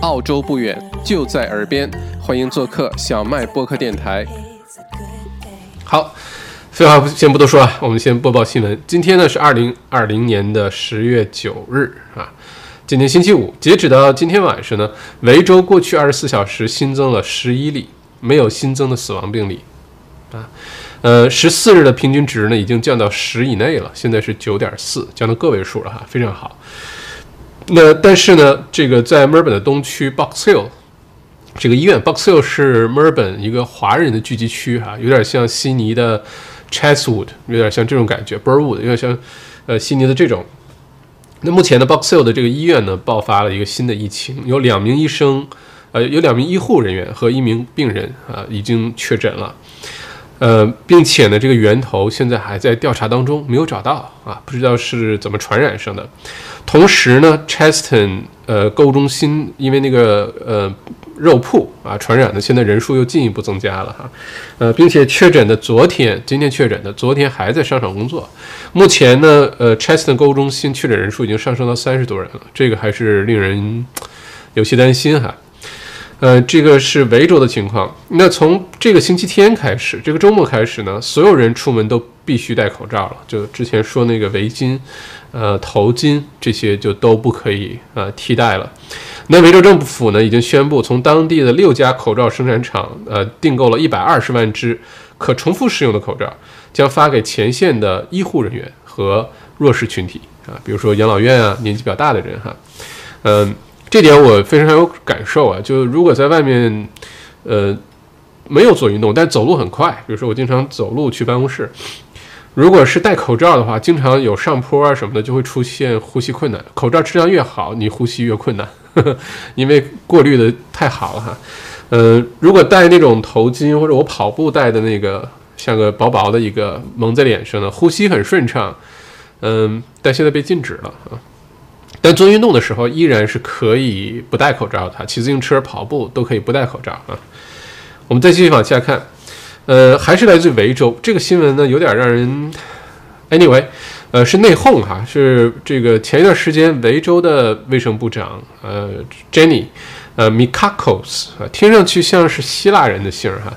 澳洲不远，就在耳边，欢迎做客小麦播客电台。好，废话先不多说啊，我们先播报新闻。今天呢是二零二零年的十月九日啊，今天星期五，截止到今天晚上呢，维州过去二十四小时新增了十一例，没有新增的死亡病例啊。呃，十四日的平均值呢已经降到十以内了，现在是九点四，降到个位数了哈，非常好。那但是呢，这个在墨尔本的东区 Box Hill 这个医院，Box Hill 是墨尔本一个华人的聚集区哈，有点像悉尼的 Chatswood，有点像这种感觉，Burwood 有点像呃悉尼的这种。那目前的 Box Hill 的这个医院呢，爆发了一个新的疫情，有两名医生，呃，有两名医护人员和一名病人啊，已经确诊了。呃，并且呢，这个源头现在还在调查当中，没有找到啊，不知道是怎么传染上的。同时呢，Cheston 呃购物中心因为那个呃肉铺啊传染的，现在人数又进一步增加了哈。呃，并且确诊的昨天，今天确诊的，昨天还在商场工作。目前呢，呃，Cheston 购物中心确诊人数已经上升到三十多人了，这个还是令人有些担心哈。呃，这个是维州的情况。那从这个星期天开始，这个周末开始呢，所有人出门都必须戴口罩了。就之前说那个围巾、呃头巾这些就都不可以呃替代了。那维州政府呢已经宣布，从当地的六家口罩生产厂呃订购了一百二十万只可重复使用的口罩，将发给前线的医护人员和弱势群体啊，比如说养老院啊，年纪比较大的人哈，嗯。这点我非常有感受啊！就如果在外面，呃，没有做运动，但走路很快，比如说我经常走路去办公室，如果是戴口罩的话，经常有上坡啊什么的，就会出现呼吸困难。口罩质量越好，你呼吸越困难，因为过滤的太好了哈。呃，如果戴那种头巾或者我跑步戴的那个，像个薄薄的一个蒙在脸上的，呼吸很顺畅。嗯，但现在被禁止了啊。但做运动的时候依然是可以不戴口罩的，骑自行车、跑步都可以不戴口罩啊。我们再继续往下看，呃，还是来自维州这个新闻呢，有点让人，anyway，呃，是内讧哈，是这个前一段时间维州的卫生部长呃，Jenny，呃，Mikakos 啊，听上去像是希腊人的姓哈，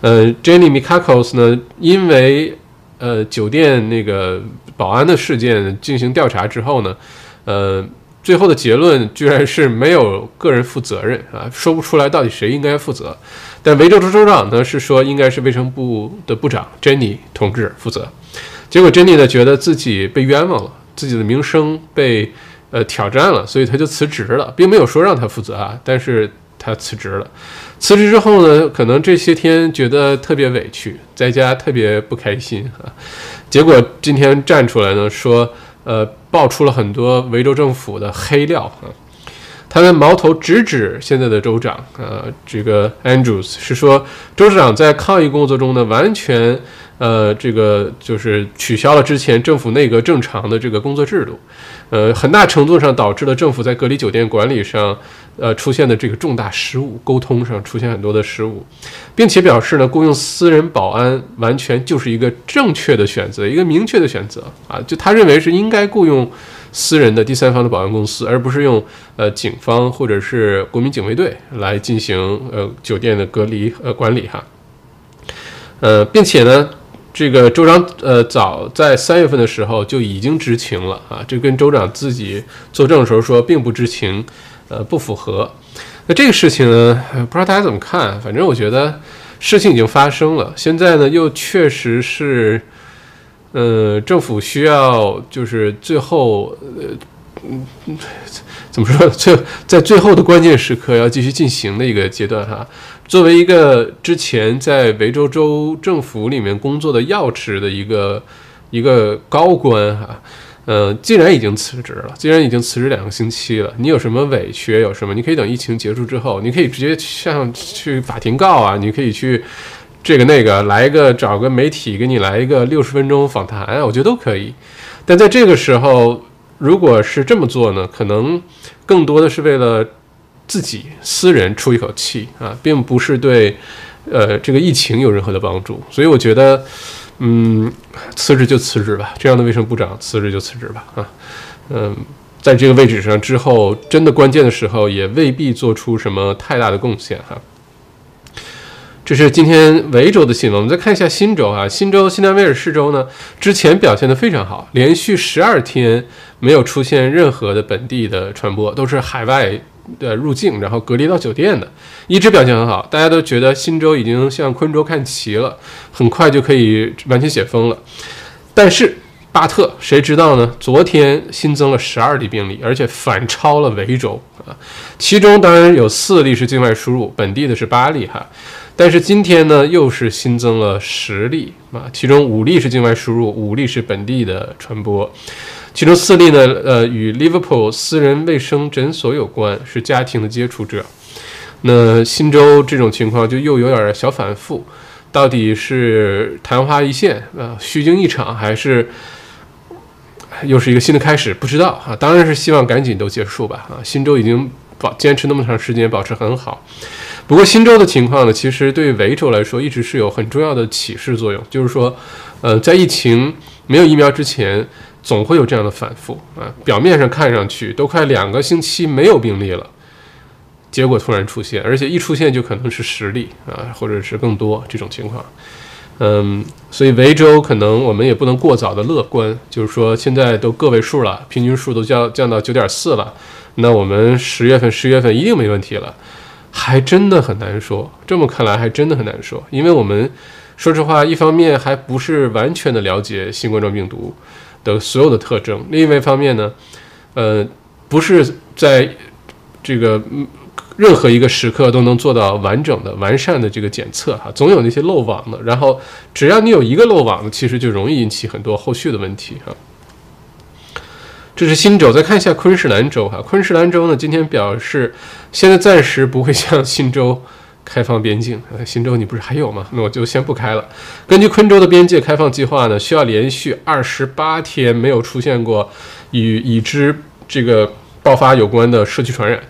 呃，Jenny Mikakos 呢，因为呃酒店那个保安的事件进行调查之后呢。呃，最后的结论居然是没有个人负责任啊，说不出来到底谁应该负责。但维州州州长呢是说应该是卫生部的部长珍妮同志负责。结果珍妮呢觉得自己被冤枉了，自己的名声被呃挑战了，所以他就辞职了，并没有说让他负责啊，但是他辞职了。辞职之后呢，可能这些天觉得特别委屈，在家特别不开心啊。结果今天站出来呢说。呃，爆出了很多维州政府的黑料啊！他们矛头直指现在的州长，呃，这个 Andrews 是说，州长在抗疫工作中呢，完全。呃，这个就是取消了之前政府内阁正常的这个工作制度，呃，很大程度上导致了政府在隔离酒店管理上，呃，出现的这个重大失误，沟通上出现很多的失误，并且表示呢，雇佣私人保安完全就是一个正确的选择，一个明确的选择啊，就他认为是应该雇佣私人的第三方的保安公司，而不是用呃警方或者是国民警卫队来进行呃酒店的隔离呃管理哈，呃，并且呢。这个州长呃，早在三月份的时候就已经知情了啊，这跟州长自己作证的时候说并不知情，呃，不符合。那这个事情呢，不知道大家怎么看？反正我觉得事情已经发生了，现在呢又确实是，呃，政府需要就是最后呃。嗯，怎么说？最在最后的关键时刻要继续进行的一个阶段哈。作为一个之前在维州州政府里面工作的要职的一个一个高官哈，呃，既然已经辞职了，既然已经辞职两个星期了，你有什么委屈？有什么？你可以等疫情结束之后，你可以直接向去法庭告啊，你可以去这个那个来一个找个媒体给你来一个六十分钟访谈啊，我觉得都可以。但在这个时候。如果是这么做呢，可能更多的是为了自己私人出一口气啊，并不是对呃这个疫情有任何的帮助。所以我觉得，嗯，辞职就辞职吧，这样的卫生部长辞职就辞职吧啊，嗯，在这个位置上之后，真的关键的时候也未必做出什么太大的贡献哈。这是今天维州的新闻。我们再看一下新州啊，新州新南威尔士州呢，之前表现的非常好，连续十二天没有出现任何的本地的传播，都是海外的入境，然后隔离到酒店的，一直表现很好。大家都觉得新州已经向昆州看齐了，很快就可以完全解封了。但是巴特谁知道呢？昨天新增了十二例病例，而且反超了维州啊，其中当然有四例是境外输入，本地的是八例哈。但是今天呢，又是新增了十例啊，其中五例是境外输入，五例是本地的传播，其中四例呢，呃，与 Liverpool 私人卫生诊所有关，是家庭的接触者。那新州这种情况就又有点小反复，到底是昙花一现啊，虚惊一场，还是又是一个新的开始？不知道啊，当然是希望赶紧都结束吧啊，新州已经保坚持那么长时间，保持很好。不过新州的情况呢，其实对维州来说一直是有很重要的启示作用，就是说，呃，在疫情没有疫苗之前，总会有这样的反复啊。表面上看上去都快两个星期没有病例了，结果突然出现，而且一出现就可能是十例啊，或者是更多这种情况。嗯，所以维州可能我们也不能过早的乐观，就是说现在都个位数了，平均数都降降到九点四了，那我们十月份、十月份一定没问题了。还真的很难说，这么看来还真的很难说，因为我们说实话，一方面还不是完全的了解新冠状病毒的所有的特征，另外一方面呢，呃，不是在这个任何一个时刻都能做到完整的、完善的这个检测哈，总有那些漏网的，然后只要你有一个漏网的，其实就容易引起很多后续的问题哈。这是新州，再看一下昆士兰州哈。昆士兰州呢，今天表示现在暂时不会向新州开放边境。呃，新州你不是还有吗？那我就先不开了。根据昆州的边界开放计划呢，需要连续二十八天没有出现过与已知这个爆发有关的社区传染。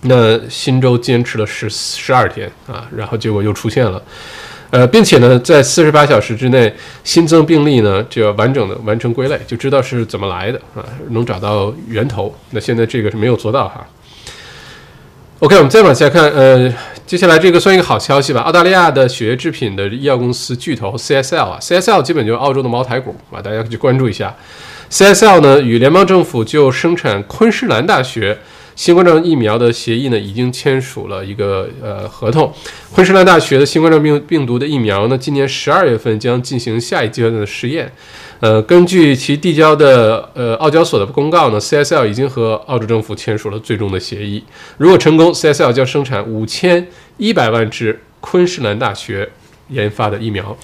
那新州坚持了十十二天啊，然后结果又出现了。呃，并且呢，在四十八小时之内新增病例呢，就要完整的完成归类，就知道是怎么来的啊，能找到源头。那现在这个是没有做到哈。OK，我们再往下看，呃，接下来这个算一个好消息吧。澳大利亚的血液制品的医药公司巨头 CSL 啊，CSL 基本就是澳洲的茅台股啊，大家去关注一下。CSL 呢，与联邦政府就生产昆士兰大学。新冠状疫苗的协议呢，已经签署了一个呃合同。昆士兰大学的新冠状病病毒的疫苗呢，今年十二月份将进行下一阶段的试验。呃，根据其递交的呃澳交所的公告呢，CSL 已经和澳洲政府签署了最终的协议。如果成功，CSL 将生产五千一百万支昆士兰大学研发的疫苗。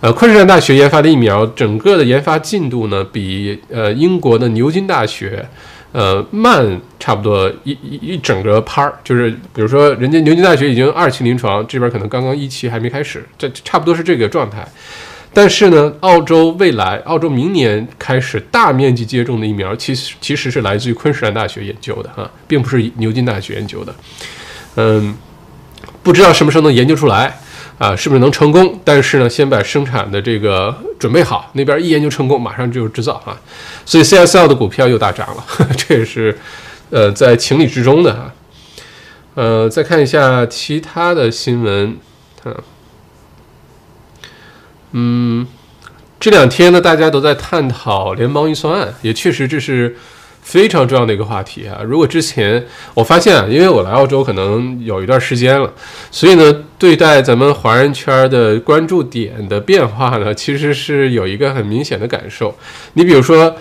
呃，昆士兰大学研发的疫苗，整个的研发进度呢，比呃英国的牛津大学。呃，慢差不多一一一整个拍儿，就是比如说，人家牛津大学已经二期临床，这边可能刚刚一期还没开始，这差不多是这个状态。但是呢，澳洲未来，澳洲明年开始大面积接种的疫苗，其实其实是来自于昆士兰大学研究的哈，并不是牛津大学研究的。嗯，不知道什么时候能研究出来。啊，是不是能成功？但是呢，先把生产的这个准备好，那边一研究成功，马上就制造啊。所以 CSL 的股票又大涨了，这也是呃在情理之中的哈。呃，再看一下其他的新闻，啊，嗯，这两天呢，大家都在探讨联邦预算案，也确实这是。非常重要的一个话题啊！如果之前我发现啊，因为我来澳洲可能有一段时间了，所以呢，对待咱们华人圈的关注点的变化呢，其实是有一个很明显的感受。你比如说，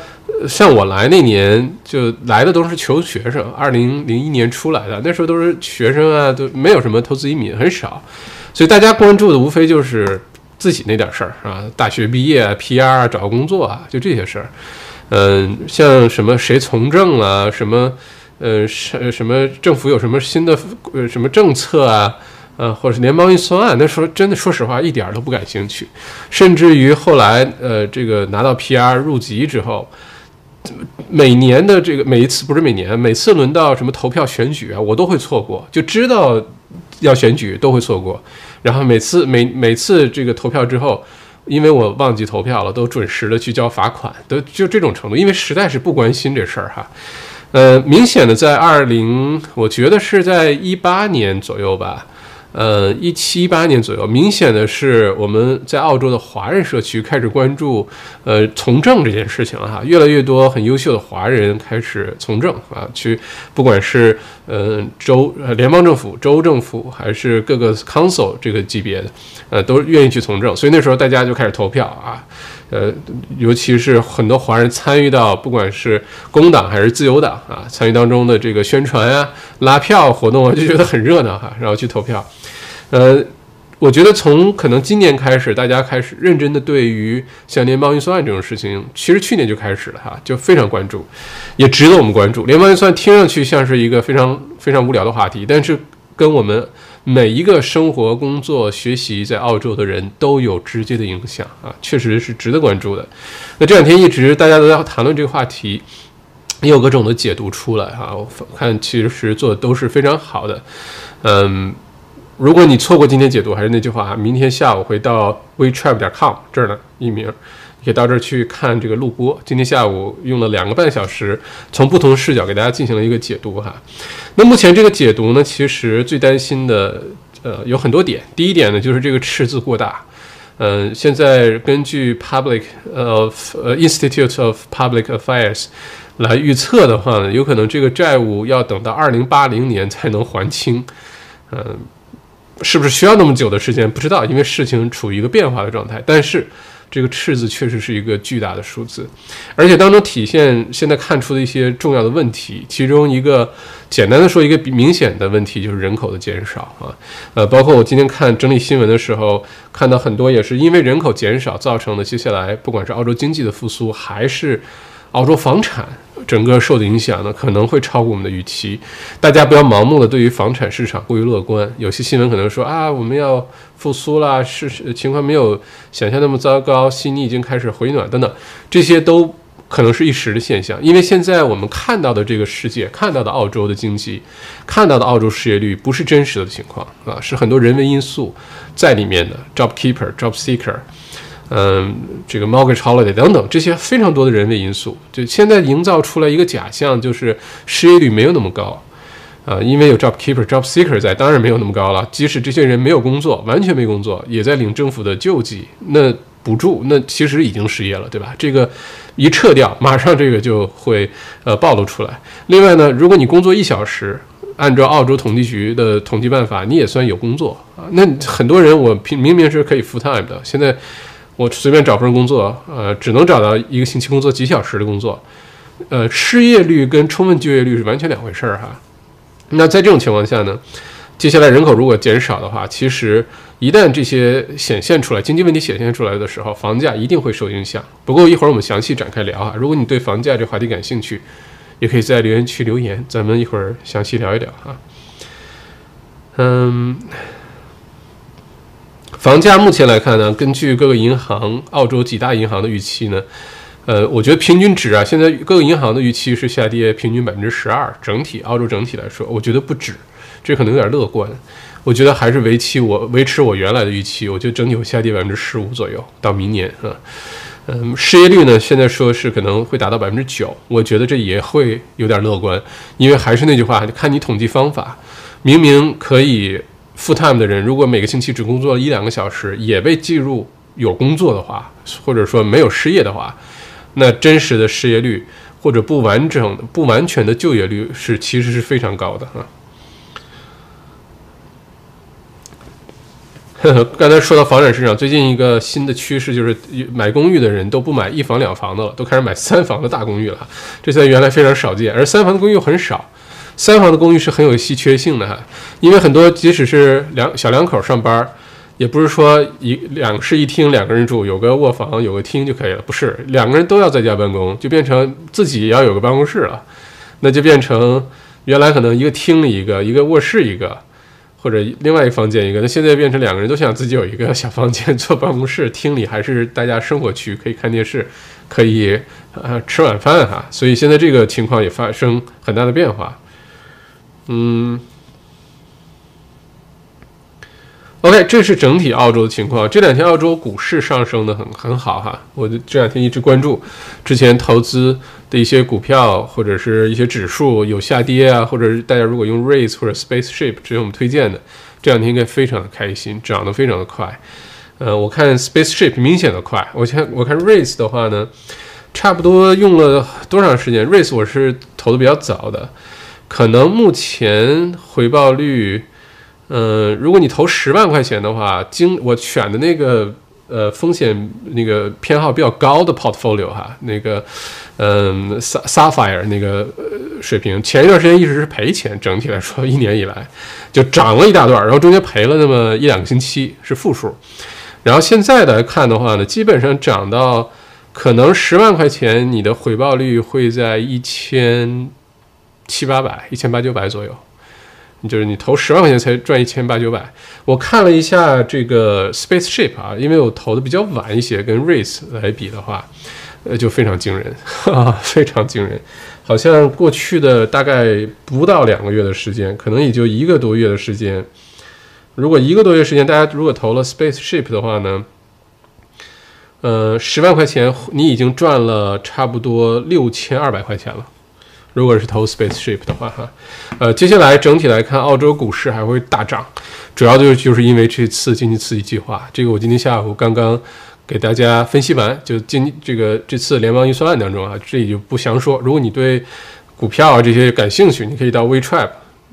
像我来那年就来的都是求学生，二零零一年出来的，那时候都是学生啊，都没有什么投资移民，很少，所以大家关注的无非就是自己那点事儿啊，大学毕业、PR 啊、找工作啊，就这些事儿。嗯，像什么谁从政啊，什么，呃，什什么政府有什么新的呃什么政策啊，呃，或者是联邦预算案，那时候真的说实话一点都不感兴趣，甚至于后来呃这个拿到 PR 入籍之后，每年的这个每一次不是每年，每次轮到什么投票选举啊，我都会错过，就知道要选举都会错过，然后每次每每次这个投票之后。因为我忘记投票了，都准时的去交罚款，都就这种程度。因为实在是不关心这事儿哈，呃，明显的在二零，我觉得是在一八年左右吧。呃，一七一八年左右，明显的是我们在澳洲的华人社区开始关注呃从政这件事情了哈，越来越多很优秀的华人开始从政啊，去不管是呃州联邦政府、州政府还是各个 council 这个级别的，呃都愿意去从政，所以那时候大家就开始投票啊。呃，尤其是很多华人参与到，不管是工党还是自由党啊，参与当中的这个宣传啊、拉票活动啊，就觉得很热闹哈，然后去投票。呃，我觉得从可能今年开始，大家开始认真的对于像联邦预算案这种事情，其实去年就开始了哈，就非常关注，也值得我们关注。联邦预算听上去像是一个非常非常无聊的话题，但是跟我们。每一个生活、工作、学习在澳洲的人都有直接的影响啊，确实是值得关注的。那这两天一直大家都在谈论这个话题，也有各种的解读出来哈。我看其实做的都是非常好的。嗯，如果你错过今天解读，还是那句话，明天下午会到 wetrap 点 com 这儿呢，一名。可以到这儿去看这个录播。今天下午用了两个半小时，从不同视角给大家进行了一个解读哈。那目前这个解读呢，其实最担心的呃有很多点。第一点呢，就是这个赤字过大。嗯，现在根据 Public 呃呃 Institute of Public Affairs 来预测的话呢，有可能这个债务要等到二零八零年才能还清。嗯，是不是需要那么久的时间？不知道，因为事情处于一个变化的状态。但是。这个赤字确实是一个巨大的数字，而且当中体现现在看出的一些重要的问题，其中一个简单的说，一个明显的问题就是人口的减少啊，呃，包括我今天看整理新闻的时候，看到很多也是因为人口减少造成的，接下来不管是澳洲经济的复苏还是。澳洲房产整个受的影响呢，可能会超过我们的预期。大家不要盲目的对于房产市场过于乐观。有些新闻可能说啊，我们要复苏啦，是情况没有想象那么糟糕，悉尼已经开始回暖等等，这些都可能是一时的现象。因为现在我们看到的这个世界，看到的澳洲的经济，看到的澳洲失业率，不是真实的情况啊，是很多人为因素在里面的，job keeper、job seeker。嗯，这个 mortgage holiday 等等这些非常多的人为因素，就现在营造出来一个假象，就是失业率没有那么高，啊，因为有 job keeper、job seeker 在，当然没有那么高了。即使这些人没有工作，完全没工作，也在领政府的救济那补助，那其实已经失业了，对吧？这个一撤掉，马上这个就会呃暴露出来。另外呢，如果你工作一小时，按照澳洲统计局的统计办法，你也算有工作啊。那很多人我平明明是可以 full time 的，现在。我随便找份工作，呃，只能找到一个星期工作几小时的工作，呃，失业率跟充分就业率是完全两回事儿哈。那在这种情况下呢，接下来人口如果减少的话，其实一旦这些显现出来，经济问题显现出来的时候，房价一定会受影响。不过一会儿我们详细展开聊啊。如果你对房价这话题感兴趣，也可以在留言区留言，咱们一会儿详细聊一聊哈。嗯。房价目前来看呢，根据各个银行、澳洲几大银行的预期呢，呃，我觉得平均值啊，现在各个银行的预期是下跌平均百分之十二。整体澳洲整体来说，我觉得不止，这可能有点乐观。我觉得还是维期我维持我原来的预期，我觉得整体会下跌百分之十五左右到明年啊。嗯，失业率呢，现在说是可能会达到百分之九，我觉得这也会有点乐观，因为还是那句话，看你统计方法，明明可以。Full time 的人，如果每个星期只工作一两个小时，也被计入有工作的话，或者说没有失业的话，那真实的失业率或者不完整、不完全的就业率是其实是非常高的哈。刚才 说到房产市场，最近一个新的趋势就是买公寓的人都不买一房两房的了，都开始买三房的大公寓了，这在原来非常少见，而三房的公寓很少。三房的公寓是很有稀缺性的哈，因为很多即使是两小两口上班，也不是说一两室一厅两个人住，有个卧房有个厅就可以了，不是两个人都要在家办公，就变成自己也要有个办公室了，那就变成原来可能一个厅里一个，一个卧室一个，或者另外一个房间一个，那现在变成两个人都想自己有一个小房间做办公室，厅里还是大家生活区，可以看电视，可以呃吃晚饭哈，所以现在这个情况也发生很大的变化。嗯 OK，这是整体澳洲的情况。这两天澳洲股市上升的很很好哈，我这两天一直关注，之前投资的一些股票或者是一些指数有下跌啊，或者是大家如果用 Race 或者 Spaceship，这是我们推荐的，这两天应该非常的开心，涨得非常的快。呃，我看 Spaceship 明显的快，我看我看 Race 的话呢，差不多用了多长时间？Race 我是投的比较早的，可能目前回报率。嗯，如果你投十万块钱的话，经我选的那个呃风险那个偏好比较高的 portfolio 哈，那个嗯 sapphire 那个水平，前一段时间一直是赔钱，整体来说一年以来就涨了一大段，然后中间赔了那么一两个星期是负数，然后现在来看的话呢，基本上涨到可能十万块钱，你的回报率会在一千七八百、一千八九百左右。就是你投十万块钱才赚一千八九百。我看了一下这个 Spaceship 啊，因为我投的比较晚一些，跟 Race 来比的话，呃，就非常惊人，哈哈非常惊人。好像过去的大概不到两个月的时间，可能也就一个多月的时间。如果一个多月时间，大家如果投了 Spaceship 的话呢，呃，十万块钱你已经赚了差不多六千二百块钱了。如果是投 Spaceship 的话，哈，呃，接下来整体来看，澳洲股市还会大涨，主要就是就是因为这次经济刺激计划。这个我今天下午刚刚给大家分析完，就经这个这次联邦预算案当中啊，这里就不详说。如果你对股票啊这些感兴趣，你可以到 WeChat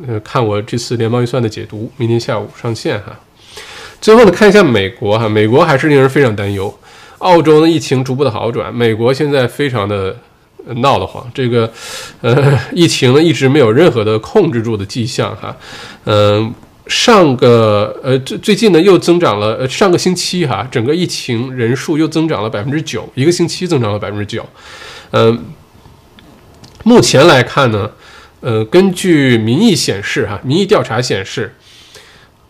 呃看我这次联邦预算的解读，明天下午上线哈。最后呢，看一下美国哈，美国还是令人非常担忧。澳洲呢疫情逐步的好转，美国现在非常的。闹得慌，这个，呃，疫情呢一直没有任何的控制住的迹象哈，嗯，上个呃最最近呢又增长了，呃上个星期哈，整个疫情人数又增长了百分之九，一个星期增长了百分之九，嗯，目前来看呢，呃，根据民意显示哈，民意调查显示，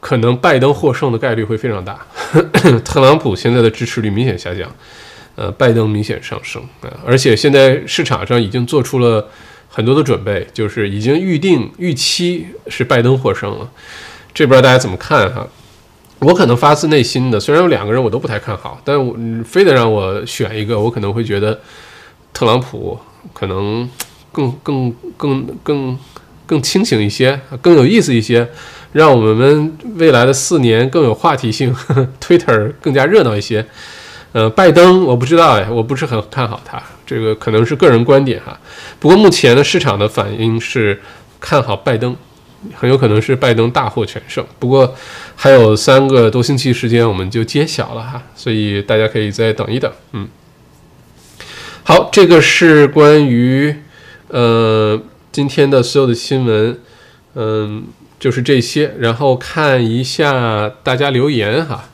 可能拜登获胜的概率会非常大，特朗普现在的支持率明显下降。呃，拜登明显上升啊，而且现在市场上已经做出了很多的准备，就是已经预定预期是拜登获胜了。这不知道大家怎么看哈？我可能发自内心的，虽然有两个人我都不太看好，但我非得让我选一个，我可能会觉得特朗普可能更更更更更清醒一些，更有意思一些，让我们未来的四年更有话题性，Twitter 更加热闹一些。呃，拜登我不知道哎，我不是很看好他，这个可能是个人观点哈。不过目前的，市场的反应是看好拜登，很有可能是拜登大获全胜。不过还有三个多星期时间，我们就揭晓了哈，所以大家可以再等一等。嗯，好，这个是关于呃今天的所有的新闻，嗯，就是这些。然后看一下大家留言哈。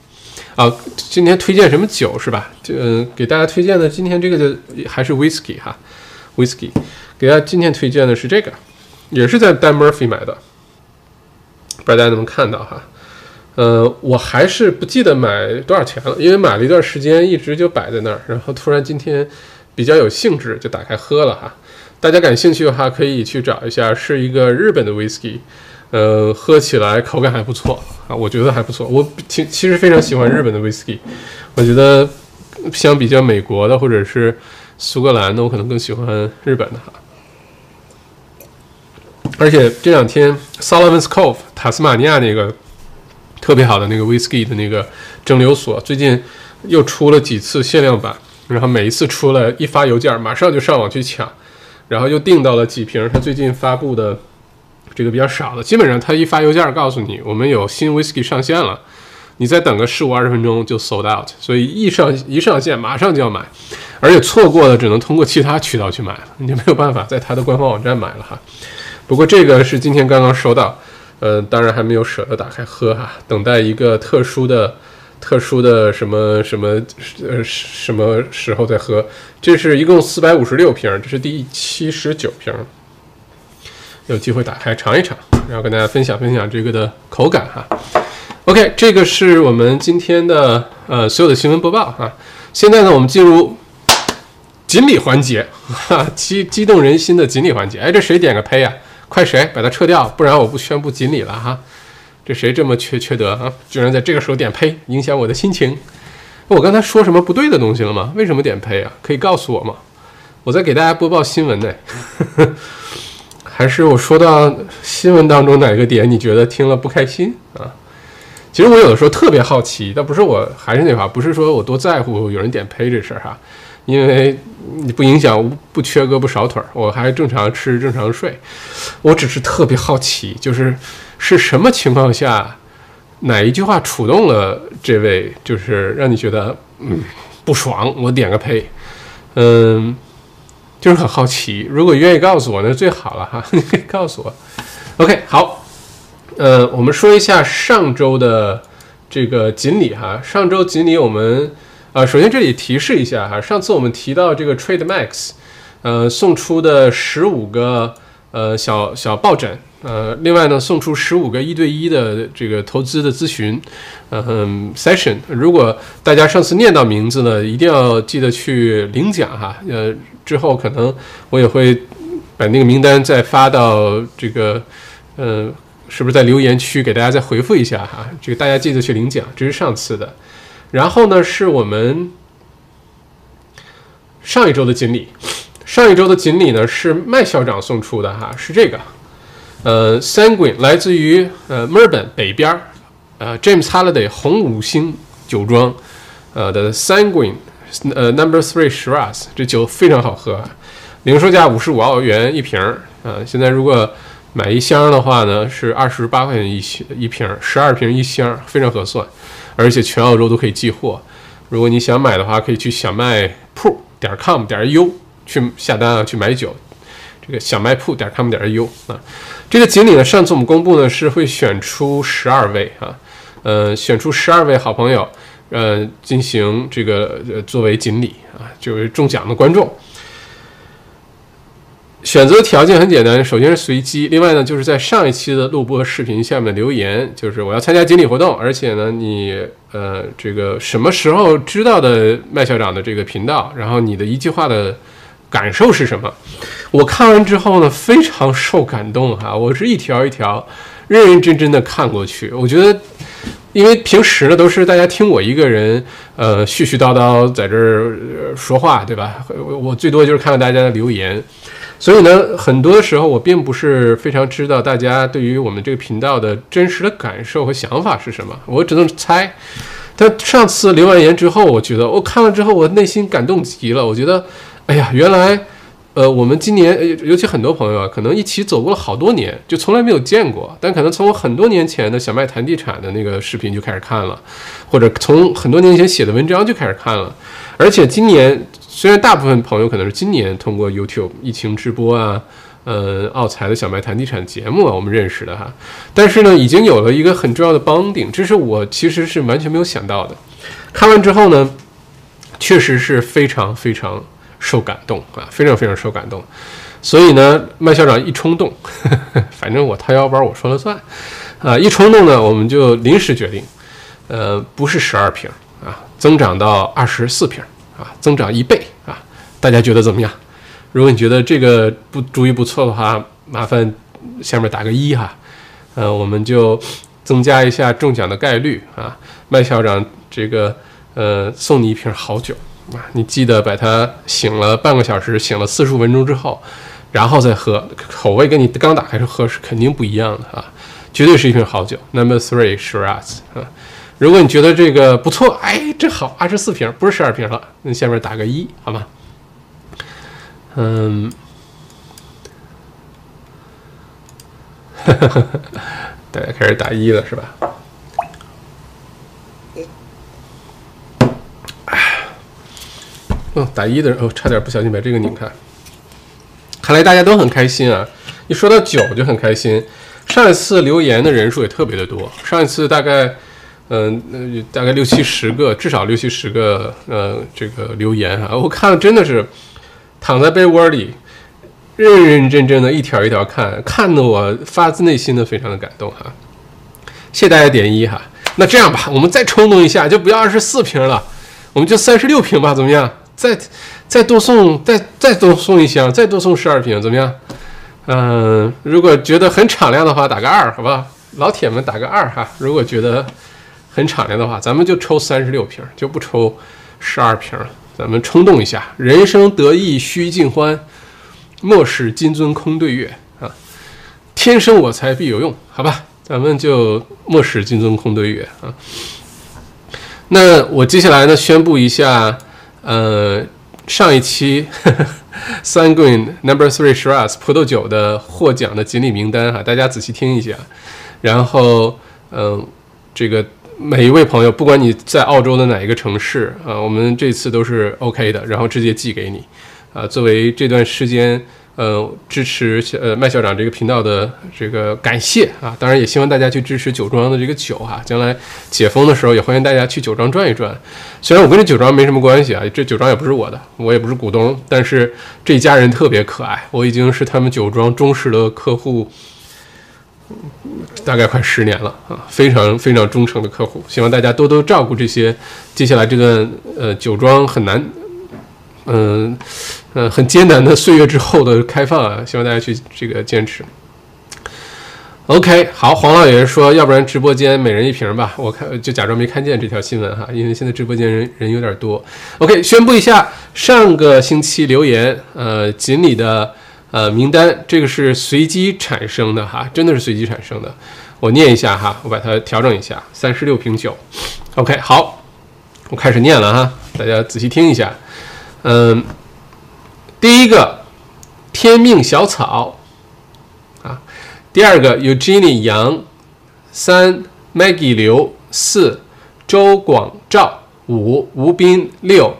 啊，今天推荐什么酒是吧？呃，给大家推荐的今天这个的还是 whisky 哈，whisky，给大家今天推荐的是这个，也是在 Dan Murphy 买的，不知道大家能不能看到哈。呃，我还是不记得买多少钱了，因为买了一段时间，一直就摆在那儿，然后突然今天比较有兴致，就打开喝了哈。大家感兴趣的话，可以去找一下，是一个日本的 whisky。呃，喝起来口感还不错啊，我觉得还不错。我其其实非常喜欢日本的 whisky，我觉得相比较美国的或者是苏格兰的，我可能更喜欢日本的哈。而且这两天 Solomon's Cove 塔斯马尼亚那个特别好的那个 whisky 的那个蒸馏所，最近又出了几次限量版，然后每一次出了一发邮件，马上就上网去抢，然后又订到了几瓶他最近发布的。这个比较少的，基本上他一发邮件告诉你，我们有新 whisky 上线了，你再等个十五二十分钟就 sold out，所以一上一上线马上就要买，而且错过了只能通过其他渠道去买了，你就没有办法在他的官方网站买了哈。不过这个是今天刚刚收到，呃，当然还没有舍得打开喝哈，等待一个特殊的、特殊的什么什么呃什么时候再喝。这是一共四百五十六瓶，这是第七十九瓶。有机会打开尝一尝，然后跟大家分享分享这个的口感哈。OK，这个是我们今天的呃所有的新闻播报哈。现在呢，我们进入锦鲤环节，哈，激激动人心的锦鲤环节。哎，这谁点个呸呀？快谁把它撤掉，不然我不宣布锦鲤了哈。这谁这么缺缺德啊？居然在这个时候点呸，影响我的心情。我刚才说什么不对的东西了吗？为什么点呸啊？可以告诉我吗？我在给大家播报新闻呢。还是我说到新闻当中哪个点你觉得听了不开心啊？其实我有的时候特别好奇，但不是我还是那话，不是说我多在乎有人点呸这事儿哈，因为你不影响不缺胳膊少腿儿，我还正常吃正常睡。我只是特别好奇，就是是什么情况下，哪一句话触动了这位，就是让你觉得嗯不爽，我点个呸，嗯。就是很好奇，如果愿意告诉我，那最好了哈，你可以告诉我。OK，好，呃，我们说一下上周的这个锦鲤哈。上周锦鲤我们啊，首先这里提示一下哈，上次我们提到这个 Trade Max，呃，送出的十五个呃小小抱枕。呃，另外呢，送出十五个一对一的这个投资的咨询，嗯，session。如果大家上次念到名字呢，一定要记得去领奖哈。呃，之后可能我也会把那个名单再发到这个，呃，是不是在留言区给大家再回复一下哈？这个大家记得去领奖，这是上次的。然后呢，是我们上一周的锦鲤，上一周的锦鲤呢是麦校长送出的哈，是这个。呃，Sanguine 来自于呃墨尔本北边儿，呃，James Holiday 红五星酒庄，呃的 Sanguine，呃 Number Three Shiraz 这酒非常好喝，零售价五十五澳元一瓶儿，呃，现在如果买一箱的话呢，是二十八块钱一箱一瓶，十二瓶一箱，非常合算，而且全澳洲都可以寄货。如果你想买的话，可以去小卖铺点 com 点 u 去下单啊，去买酒。这个小卖铺点 com 点 u 啊。这个锦鲤呢，上次我们公布呢是会选出十二位啊，呃，选出十二位好朋友，呃，进行这个呃作为锦鲤啊，就是中奖的观众。选择条件很简单，首先是随机，另外呢就是在上一期的录播视频下面留言，就是我要参加锦鲤活动，而且呢你呃这个什么时候知道的麦校长的这个频道，然后你的一句话的。感受是什么？我看完之后呢，非常受感动哈。我是一条一条认认真真的看过去。我觉得，因为平时呢都是大家听我一个人，呃，絮絮叨叨在这儿说话，对吧？我最多就是看看大家的留言，所以呢，很多时候我并不是非常知道大家对于我们这个频道的真实的感受和想法是什么，我只能猜。但上次留完言之后，我觉得我看了之后，我内心感动极了。我觉得。哎呀，原来，呃，我们今年，尤其很多朋友啊，可能一起走过了好多年，就从来没有见过。但可能从我很多年前的小麦谈地产的那个视频就开始看了，或者从很多年前写的文章就开始看了。而且今年，虽然大部分朋友可能是今年通过 YouTube 疫情直播啊，呃，奥财的小麦谈地产节目啊，我们认识的哈。但是呢，已经有了一个很重要的帮顶，这是我其实是完全没有想到的。看完之后呢，确实是非常非常。受感动啊，非常非常受感动，所以呢，麦校长一冲动，呵 呵反正我掏腰包我说了算，啊，一冲动呢，我们就临时决定，呃，不是十二瓶啊，增长到二十四瓶啊，增长一倍啊，大家觉得怎么样？如果你觉得这个不主意不错的话，麻烦下面打个一哈，呃，我们就增加一下中奖的概率啊，麦校长这个呃，送你一瓶好酒。啊，你记得把它醒了半个小时，醒了四十五分钟之后，然后再喝，口味跟你刚打开时喝是肯定不一样的啊，绝对是一瓶好酒。Number three Shiraz 啊，如果你觉得这个不错，哎，这好，二十四瓶，不是十二瓶了，那下面打个一，好吗？嗯，大家开始打一了是吧？哦，打一的人哦，差点不小心把这个拧开。看来大家都很开心啊！一说到酒就很开心。上一次留言的人数也特别的多，上一次大概，嗯，大概六七十个，至少六七十个，呃，这个留言啊，我看了真的是躺在被窝里，认认真真的一条一条看，看得我发自内心的非常的感动哈。谢谢大家点一哈。那这样吧，我们再冲动一下，就不要二十四瓶了，我们就三十六瓶吧，怎么样？再再多送再再多送一箱，再多送十二瓶，怎么样？嗯，如果觉得很敞亮的话，打个二，好吧？老铁们打个二哈。如果觉得很敞亮的话，咱们就抽三十六瓶，就不抽十二瓶了。咱们冲动一下，人生得意须尽欢，莫使金樽空对月啊！天生我材必有用，好吧？咱们就莫使金樽空对月啊。那我接下来呢，宣布一下，呃，上一期 Sanguine Number Three Shiraz 葡萄酒的获奖的锦鲤名单哈，大家仔细听一下。然后，嗯，这个。每一位朋友，不管你在澳洲的哪一个城市啊，我们这次都是 OK 的，然后直接寄给你，啊，作为这段时间呃支持呃麦校长这个频道的这个感谢啊，当然也希望大家去支持酒庄的这个酒哈，将来解封的时候也欢迎大家去酒庄转一转。虽然我跟这酒庄没什么关系啊，这酒庄也不是我的，我也不是股东，但是这家人特别可爱，我已经是他们酒庄忠实的客户。大概快十年了啊，非常非常忠诚的客户，希望大家多多照顾这些。接下来这个呃酒庄很难，嗯嗯很艰难的岁月之后的开放啊，希望大家去这个坚持。OK，好，黄老爷说，要不然直播间每人一瓶吧，我看就假装没看见这条新闻哈，因为现在直播间人人有点多。OK，宣布一下上个星期留言呃锦鲤的。呃，名单这个是随机产生的哈，真的是随机产生的。我念一下哈，我把它调整一下，三十六瓶酒。OK，好，我开始念了哈，大家仔细听一下。嗯，第一个天命小草啊，第二个 Eugenie 杨，三 Maggie 刘，四周广照，五吴斌，六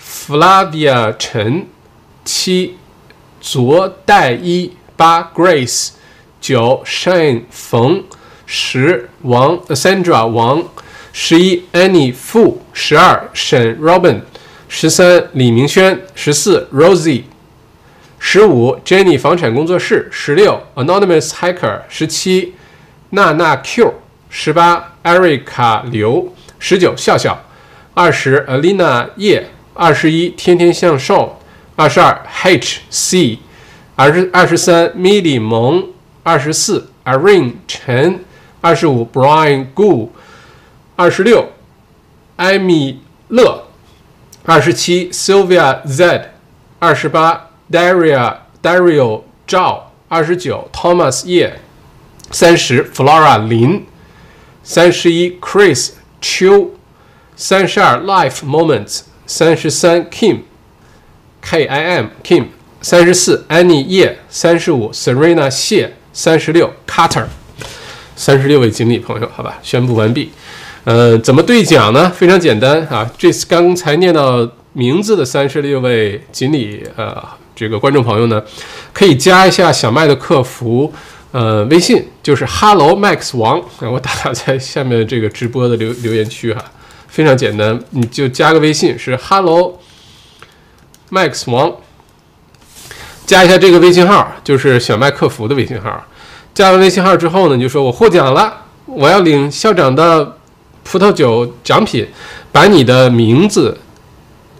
Flavia 陈，七。左代一八 Grace 九 Shane 冯十王 Sandra 王十一 Annie 付十二沈 Robin 十三李明轩十四 Rosie 十五 Jenny 房产工作室十六 Anonymous Hacker 十七娜娜 Q 十八 Erica 刘十九笑笑二十 Alina 叶二十一天天向上。二十二 H C，二十二十三 Milly 蒙，二十四 Irene 陈，二十五 Brian Gu，二十六艾米乐，二十七 Sylvia Z，二十八 Daria Dario 赵，二十九 Thomas 叶，三十 Flora 林，三十一 Chris 秋，三十二 Life Moments，三十三 Kim。K I M Kim 三十四，Annie 叶三十五，Serena 谢三十六，Carter 三十六位锦鲤朋友，好吧，宣布完毕。呃，怎么兑奖呢？非常简单啊，这次刚才念到名字的三十六位锦鲤呃，这个观众朋友呢，可以加一下小麦的客服呃微信，就是 Hello Max 王，我打在下面这个直播的留留言区哈，非常简单，你就加个微信是 Hello。Max 王，加一下这个微信号，就是小麦客服的微信号。加完微信号之后呢，你就说我获奖了，我要领校长的葡萄酒奖品，把你的名字、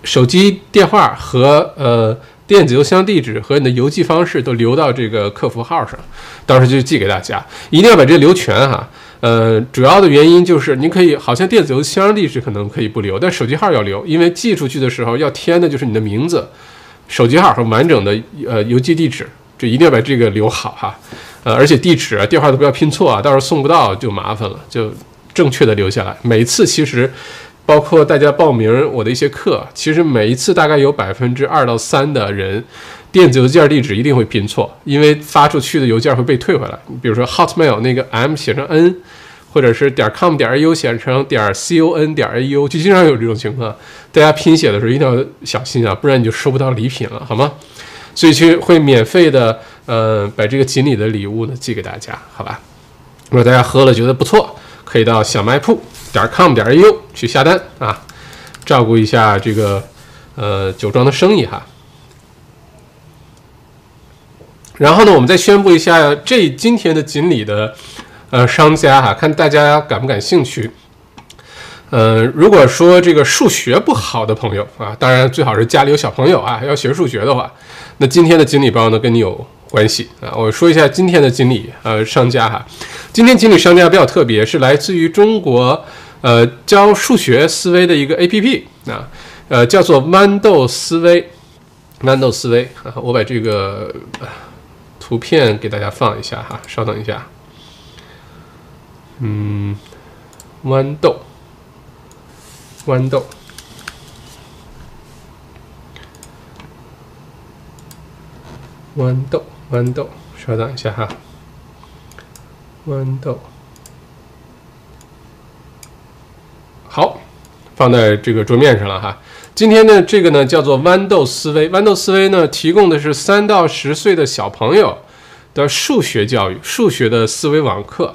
手机电话和呃电子邮箱地址和你的邮寄方式都留到这个客服号上，到时候就寄给大家。一定要把这留全哈。呃，主要的原因就是您可以好像电子邮箱地址可能可以不留，但手机号要留，因为寄出去的时候要填的就是你的名字、手机号和完整的呃邮寄地址，这一定要把这个留好哈。呃，而且地址啊、电话都不要拼错啊，到时候送不到就麻烦了，就正确的留下来。每次其实包括大家报名我的一些课，其实每一次大概有百分之二到三的人电子邮件地址一定会拼错，因为发出去的邮件会被退回来。比如说 Hotmail 那个 M 写成 N。或者是点 com 点 au 写成点 con 点 au，就经常有这种情况。大家拼写的时候一定要小心啊，不然你就收不到礼品了，好吗？所以去会免费的，呃，把这个锦鲤的礼物呢寄给大家，好吧？如果大家喝了觉得不错，可以到小卖铺点 com 点 au 去下单啊，照顾一下这个呃酒庄的生意哈。然后呢，我们再宣布一下这今天的锦鲤的。呃，商家哈，看大家感不感兴趣。呃，如果说这个数学不好的朋友啊，当然最好是家里有小朋友啊，要学数学的话，那今天的锦鲤包呢，跟你有关系啊。我说一下今天的锦鲤呃商家哈，今天锦鲤商家比较特别，是来自于中国呃教数学思维的一个 APP 啊，呃叫做豌豆思维，豌豆思维啊，我把这个图片给大家放一下哈，稍等一下，嗯，豌豆，豌豆。豌豆，豌豆，稍等一下哈。豌豆，好，放在这个桌面上了哈。今天呢，这个呢叫做豌豆思维。豌豆思维呢，提供的是三到十岁的小朋友的数学教育，数学的思维网课。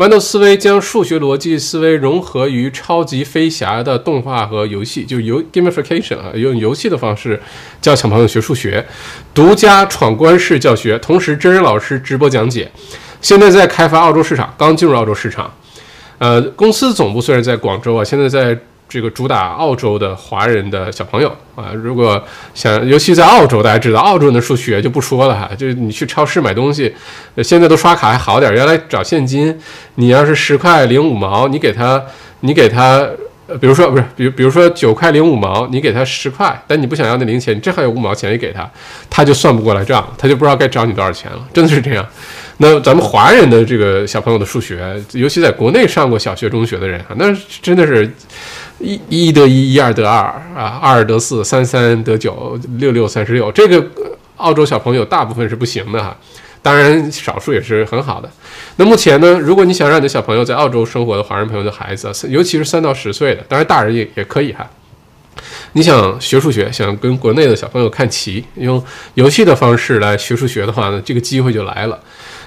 豌豆思维将数学逻辑思维融合于超级飞侠的动画和游戏，就游 gamification 啊，用游戏的方式教小朋友学数学，独家闯关式教学，同时真人老师直播讲解。现在在开发澳洲市场，刚进入澳洲市场。呃，公司总部虽然在广州啊，现在在。这个主打澳洲的华人的小朋友啊，如果想，尤其在澳洲，大家知道澳洲人的数学就不说了哈，就是你去超市买东西，现在都刷卡还好点，原来找现金，你要是十块零五毛，你给他，你给他，比如说不是，比如比如说九块零五毛，你给他十块，但你不想要那零钱，你正好有五毛钱也给他，他就算不过来账，他就不知道该找你多少钱了，真的是这样。那咱们华人的这个小朋友的数学，尤其在国内上过小学、中学的人啊，那真的是。一一得一，一二得二啊，二二得四，三三得九，六六三十六。这个澳洲小朋友大部分是不行的哈，当然少数也是很好的。那目前呢，如果你想让你的小朋友在澳洲生活的华人朋友的孩子，尤其是三到十岁的，当然大人也也可以哈。你想学数学，想跟国内的小朋友看齐，用游戏的方式来学数学的话呢，这个机会就来了。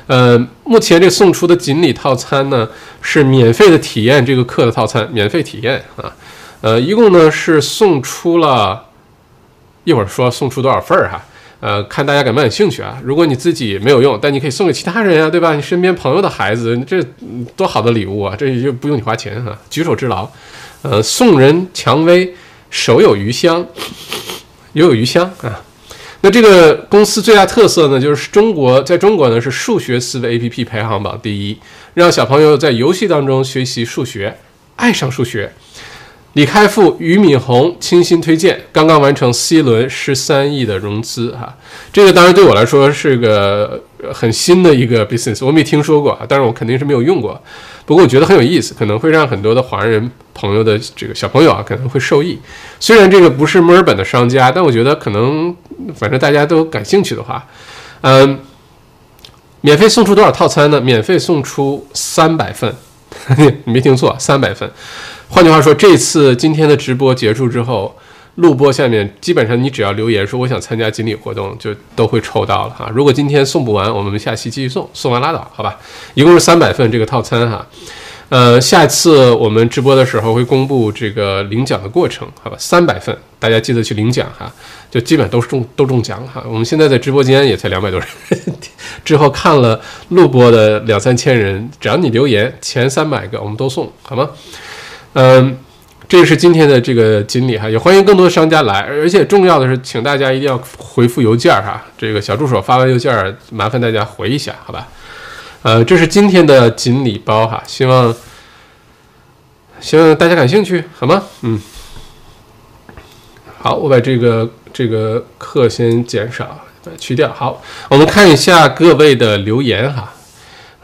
呃，目前这送出的锦鲤套餐呢，是免费的体验这个课的套餐，免费体验啊。呃，一共呢是送出了，一会儿说送出多少份儿哈，呃，看大家感不感兴趣啊。如果你自己没有用，但你可以送给其他人呀，对吧？你身边朋友的孩子，这多好的礼物啊！这就不用你花钱哈，举手之劳。呃，送人蔷薇，手有余香，犹有余香啊。那这个公司最大特色呢，就是中国在中国呢是数学思维 APP 排行榜第一，让小朋友在游戏当中学习数学，爱上数学。李开复、俞敏洪倾心推荐，刚刚完成 C 轮十三亿的融资，哈，这个当然对我来说是个很新的一个 business，我没听说过啊，但是我肯定是没有用过，不过我觉得很有意思，可能会让很多的华人朋友的这个小朋友啊可能会受益。虽然这个不是墨尔本的商家，但我觉得可能反正大家都感兴趣的话，嗯，免费送出多少套餐呢？免费送出三百份，你没听错，三百份。换句话说，这次今天的直播结束之后，录播下面基本上你只要留言说我想参加锦鲤活动，就都会抽到了哈。如果今天送不完，我们下期继续送，送完拉倒，好吧？一共是三百份这个套餐哈。呃，下次我们直播的时候会公布这个领奖的过程，好吧？三百份，大家记得去领奖哈，就基本都是中都中奖哈。我们现在在直播间也才两百多人，之后看了录播的两三千人，只要你留言前三百个，我们都送，好吗？嗯，这是今天的这个锦鲤哈，也欢迎更多的商家来，而且重要的是，请大家一定要回复邮件哈，这个小助手发完邮件，麻烦大家回一下，好吧？呃，这是今天的锦鲤包哈，希望希望大家感兴趣，好吗？嗯，好，我把这个这个课先减少，去掉。好，我们看一下各位的留言哈。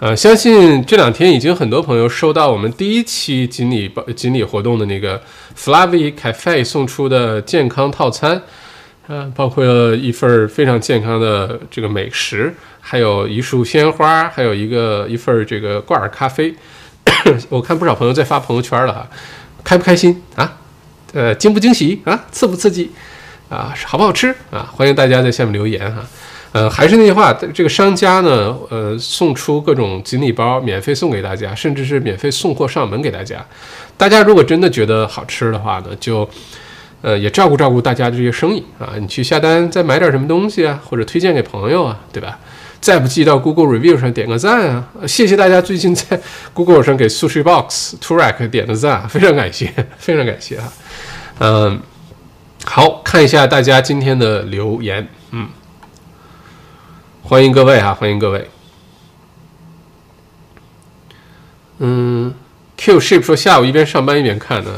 呃，相信这两天已经很多朋友收到我们第一期锦鲤锦鲤活动的那个 Flavi Cafe 送出的健康套餐，呃，包括一份非常健康的这个美食，还有一束鲜花，还有一个一份这个挂耳咖啡。我看不少朋友在发朋友圈了哈，开不开心啊？呃，惊不惊喜啊？刺不刺激啊？好不好吃啊？欢迎大家在下面留言哈。呃，还是那句话，这个商家呢，呃，送出各种锦鲤包，免费送给大家，甚至是免费送货上门给大家。大家如果真的觉得好吃的话呢，就，呃，也照顾照顾大家的这些生意啊。你去下单，再买点什么东西啊，或者推荐给朋友啊，对吧？再不济到 Google Review 上点个赞啊。谢谢大家最近在 Google 上给 Sushi Box t u r a k 点的赞，非常感谢，非常感谢啊。嗯，好看一下大家今天的留言，嗯。欢迎各位哈，欢迎各位。嗯，Q ship 说下午一边上班一边看呢，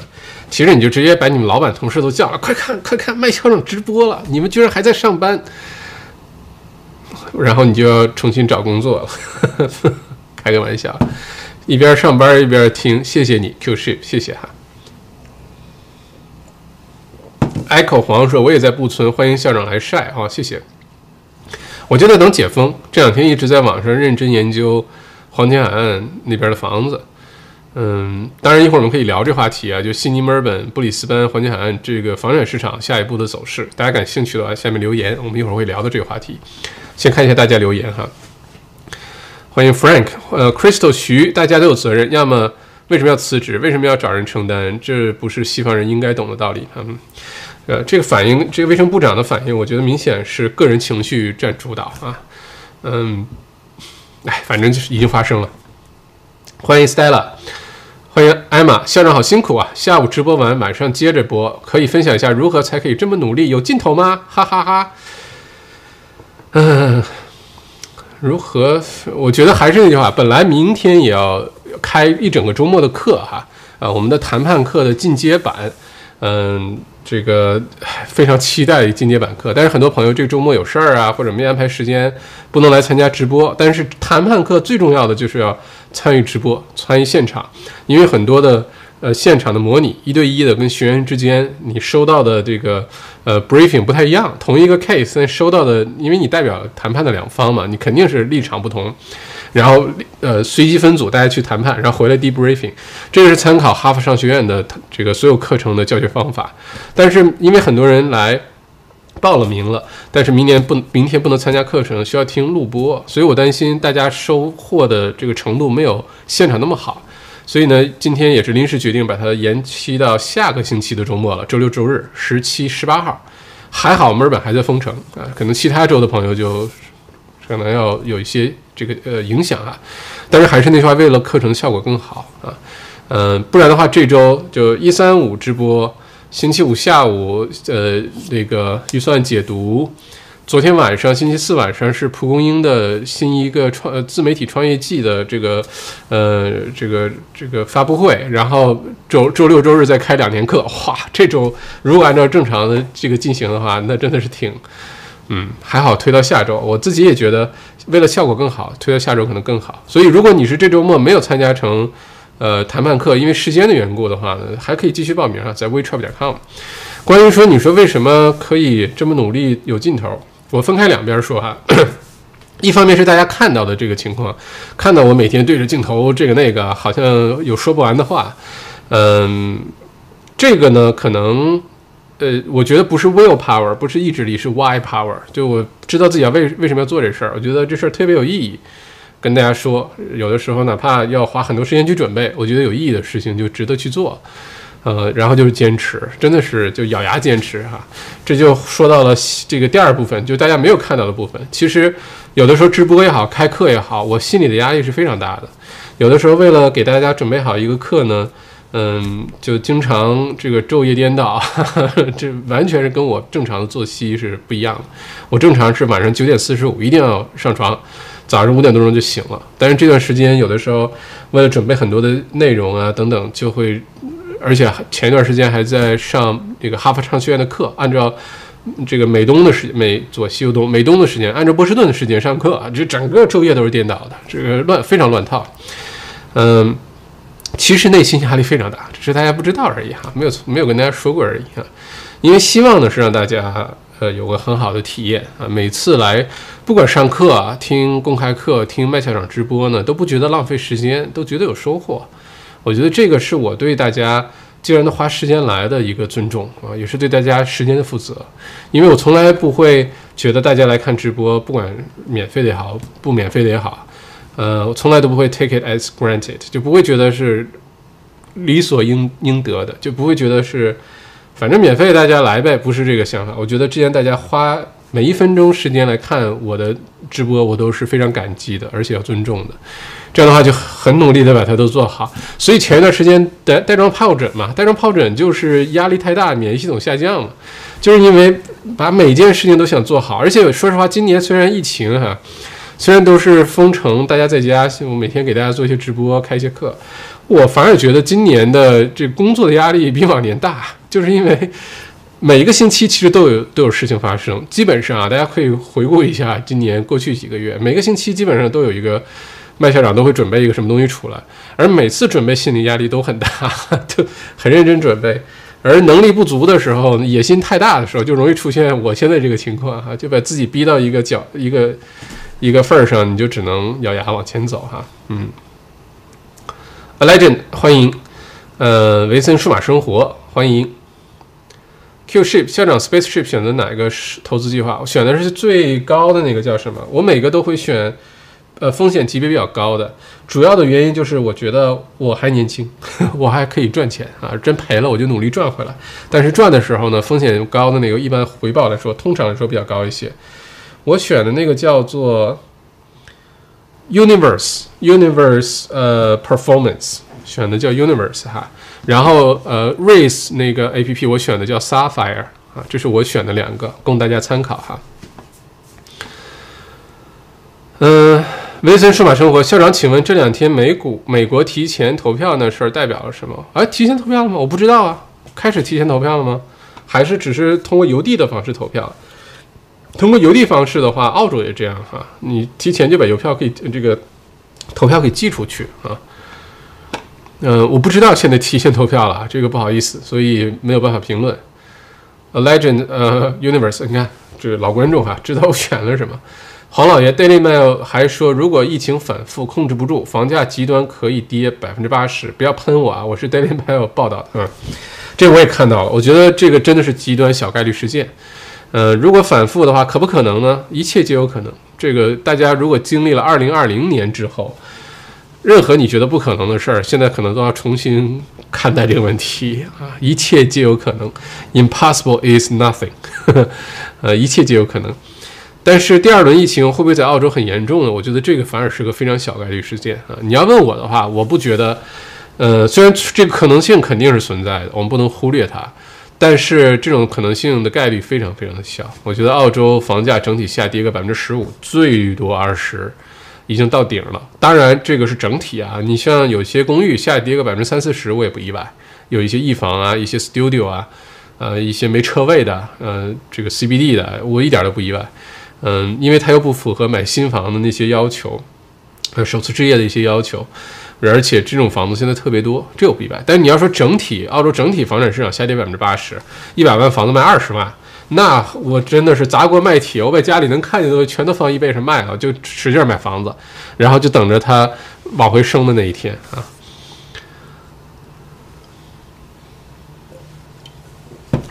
其实你就直接把你们老板同事都叫了，快看快看，麦校长直播了，你们居然还在上班，然后你就要重新找工作了，开个玩笑，一边上班一边听，谢谢你 Q ship，谢谢哈。Echo 黄说我也在布村，欢迎校长来晒啊，谢谢。我就在等解封，这两天一直在网上认真研究。黄金海岸那边的房子，嗯，当然一会儿我们可以聊这话题啊，就悉尼、墨尔本、布里斯班、黄金海岸这个房产市场下一步的走势，大家感兴趣的话，下面留言，我们一会儿会聊到这个话题。先看一下大家留言哈，欢迎 Frank，呃，Crystal 徐，大家都有责任，要么为什么要辞职？为什么要找人承担？这不是西方人应该懂的道理。嗯，呃，这个反应，这个卫生部长的反应，我觉得明显是个人情绪占主导啊，嗯。哎，反正就是已经发生了。欢迎 Stella，欢迎艾玛，校长好辛苦啊！下午直播完，晚上接着播，可以分享一下如何才可以这么努力？有尽头吗？哈哈哈。嗯，如何？我觉得还是那句话，本来明天也要开一整个周末的课哈，啊，我们的谈判课的进阶版，嗯。这个非常期待进阶版课，但是很多朋友这个周末有事儿啊，或者没安排时间，不能来参加直播。但是谈判课最重要的就是要参与直播，参与现场，因为很多的呃现场的模拟，一对一的跟学员之间，你收到的这个呃 briefing 不太一样，同一个 case，收到的，因为你代表谈判的两方嘛，你肯定是立场不同。然后，呃，随机分组，大家去谈判，然后回来 debriefing，这个是参考哈佛商学院的这个所有课程的教学方法。但是因为很多人来报了名了，但是明年不，明天不能参加课程，需要听录播，所以我担心大家收获的这个程度没有现场那么好。所以呢，今天也是临时决定把它延期到下个星期的周末了，周六周日，十七、十八号。还好墨尔本还在封城啊，可能其他州的朋友就可能要有一些。这个呃影响啊，但是还是那句话，为了课程效果更好啊，嗯，不然的话，这周就一三五直播，星期五下午呃那个预算解读，昨天晚上星期四晚上是蒲公英的新一个创自媒体创业季的这个呃这个这个发布会，然后周周六周日再开两天课，哇，这周如果按照正常的这个进行的话，那真的是挺。嗯，还好推到下周，我自己也觉得为了效果更好，推到下周可能更好。所以如果你是这周末没有参加成，呃，谈判课，因为时间的缘故的话呢，还可以继续报名啊，在 wetrap.com。关于说你说为什么可以这么努力有劲头，我分开两边说哈。一方面是大家看到的这个情况，看到我每天对着镜头这个那个，好像有说不完的话，嗯，这个呢可能。呃，我觉得不是 will power，不是意志力，是 why power。就我知道自己要为为什么要做这事儿，我觉得这事儿特别有意义。跟大家说，有的时候哪怕要花很多时间去准备，我觉得有意义的事情就值得去做。呃，然后就是坚持，真的是就咬牙坚持哈。这就说到了这个第二部分，就大家没有看到的部分。其实有的时候直播也好，开课也好，我心里的压力是非常大的。有的时候为了给大家准备好一个课呢。嗯，就经常这个昼夜颠倒，这完全是跟我正常的作息是不一样的。我正常是晚上九点四十五一定要上床，早上五点多钟就醒了。但是这段时间有的时候为了准备很多的内容啊等等，就会，而且前一段时间还在上这个哈佛商学院的课，按照这个美东的时美左西右东美东的时间，按照波士顿的时间上课，这整个昼夜都是颠倒的，这个乱非常乱套。嗯。其实内心压力非常大，只是大家不知道而已哈，没有没有跟大家说过而已哈。因为希望呢是让大家呃有个很好的体验啊，每次来不管上课啊、听公开课、听麦校长直播呢，都不觉得浪费时间，都觉得有收获。我觉得这个是我对大家既然都花时间来的一个尊重啊，也是对大家时间的负责。因为我从来不会觉得大家来看直播，不管免费的也好，不免费的也好。呃，我从来都不会 take it as granted，就不会觉得是理所应应得的，就不会觉得是反正免费大家来呗，不是这个想法。我觉得之前大家花每一分钟时间来看我的直播，我都是非常感激的，而且要尊重的。这样的话就很努力的把它都做好。所以前一段时间带带状疱疹嘛，带状疱疹就是压力太大，免疫系统下降嘛，就是因为把每件事情都想做好。而且说实话，今年虽然疫情哈，虽然都是封城，大家在家，我每天给大家做一些直播，开一些课，我反而觉得今年的这工作的压力比往年大，就是因为每一个星期其实都有都有事情发生。基本上啊，大家可以回顾一下今年过去几个月，每个星期基本上都有一个。麦校长都会准备一个什么东西出来，而每次准备心理压力都很大，就很认真准备。而能力不足的时候，野心太大的时候，就容易出现我现在这个情况哈，就把自己逼到一个角一个一个份儿上，你就只能咬牙往前走哈。嗯，A Legend 欢迎，呃，维森数码生活欢迎，Q Ship 校长 Space Ship 选择哪个是投资计划？我选的是最高的那个叫什么？我每个都会选。呃，风险级别比较高的，主要的原因就是我觉得我还年轻，我还可以赚钱啊，真赔了我就努力赚回来。但是赚的时候呢，风险高的那个一般回报来说，通常来说比较高一些。我选的那个叫做 Universe Universe 呃 Performance，选的叫 Universe 哈。然后呃 Race 那个 A P P 我选的叫 Sapphire 啊，这是我选的两个，供大家参考哈。嗯。维森数码生活校长，请问这两天美股美国提前投票那事儿代表了什么？哎，提前投票了吗？我不知道啊。开始提前投票了吗？还是只是通过邮递的方式投票？通过邮递方式的话，澳洲也这样哈，你提前就把邮票可以这个投票给寄出去啊。嗯，我不知道现在提前投票了，这个不好意思，所以没有办法评论。A legend，呃，universe，你看这个老观众哈，知道我选了什么。黄老爷，Daily Mail 还说，如果疫情反复控制不住，房价极端可以跌百分之八十。不要喷我啊，我是 Daily Mail 报道的，嗯，这我也看到了。我觉得这个真的是极端小概率事件。呃，如果反复的话，可不可能呢？一切皆有可能。这个大家如果经历了二零二零年之后，任何你觉得不可能的事儿，现在可能都要重新看待这个问题啊。一切皆有可能，Impossible is nothing，呃，一切皆有可能。但是第二轮疫情会不会在澳洲很严重呢？我觉得这个反而是个非常小概率事件啊！你要问我的话，我不觉得。呃，虽然这个可能性肯定是存在的，我们不能忽略它，但是这种可能性的概率非常非常的小。我觉得澳洲房价整体下跌个百分之十五，最多二十，已经到顶了。当然，这个是整体啊，你像有些公寓下跌个百分之三四十，我也不意外。有一些一房啊，一些 studio 啊，呃，一些没车位的，呃，这个 CBD 的，我一点都不意外。嗯，因为它又不符合买新房的那些要求，呃，首次置业的一些要求，而且这种房子现在特别多，这我不意外。但你要说整体澳洲整体房产市场下跌百分之八十，一百万房子卖二十万，那我真的是砸锅卖铁，我把家里能看见的全都放一倍上卖了，就使劲买房子，然后就等着它往回升的那一天啊。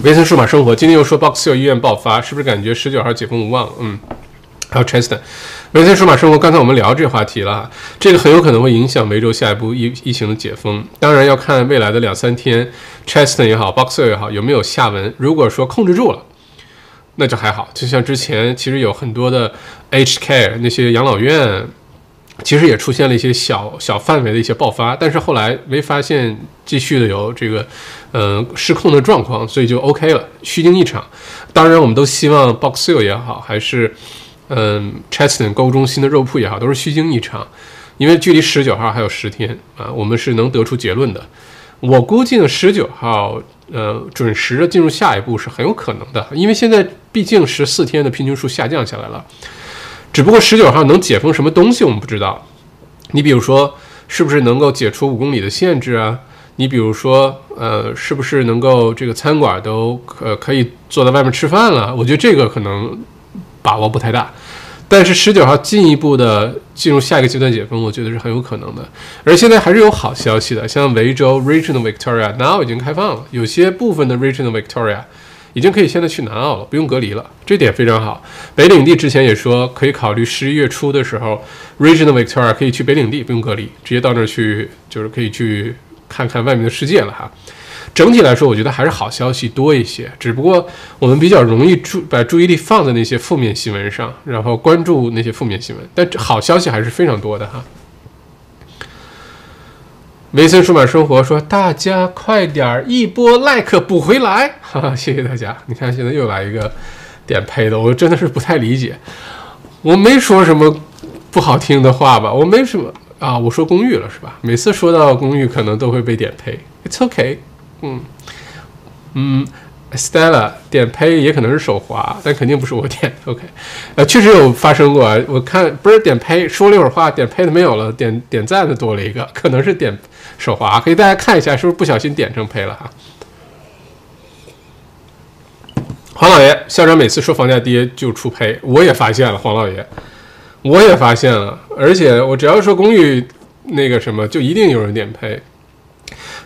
维森数码生活今天又说 Box Hill 医院爆发，是不是感觉十九号解封无望？嗯，还有 Cheston，维森数码生活，刚才我们聊这话题了，这个很有可能会影响梅州下一步疫疫情的解封。当然要看未来的两三天，Cheston 也好，Box Hill 也好，有没有下文。如果说控制住了，那就还好。就像之前其实有很多的 H Care 那些养老院。其实也出现了一些小小范围的一些爆发，但是后来没发现继续的有这个，呃，失控的状况，所以就 OK 了，虚惊一场。当然，我们都希望 Box Hill 也好，还是嗯 Cheston 购物中心的肉铺也好，都是虚惊一场，因为距离十九号还有十天啊，我们是能得出结论的。我估计呢，十九号呃准时的进入下一步是很有可能的，因为现在毕竟十四天的平均数下降下来了。只不过十九号能解封什么东西我们不知道，你比如说是不是能够解除五公里的限制啊？你比如说呃是不是能够这个餐馆都呃可以坐在外面吃饭了？我觉得这个可能把握不太大。但是十九号进一步的进入下一个阶段解封，我觉得是很有可能的。而现在还是有好消息的，像维州 Regional Victoria 南澳已经开放了，有些部分的 Regional Victoria。已经可以现在去南澳了，不用隔离了，这点非常好。北领地之前也说可以考虑十一月初的时候，Regional Victoria 可以去北领地，不用隔离，直接到那儿去，就是可以去看看外面的世界了哈。整体来说，我觉得还是好消息多一些，只不过我们比较容易注把注意力放在那些负面新闻上，然后关注那些负面新闻，但好消息还是非常多的哈。维森数码生活说：“大家快点儿一波 like 补回来，哈哈，谢谢大家！你看现在又来一个点配的，我真的是不太理解。我没说什么不好听的话吧？我没什么啊，我说公寓了是吧？每次说到公寓，可能都会被点配。It's okay，嗯嗯。Stella 点呸也可能是手滑，但肯定不是我点。OK，呃，确实有发生过。我看不是点呸，说了一会儿话，点呸的没有了，点点赞的多了一个，可能是点手滑。可以大家看一下，是不是不小心点成呸了哈？黄老爷，校长每次说房价跌就出呸，我也发现了，黄老爷，我也发现了，而且我只要说公寓那个什么，就一定有人点呸。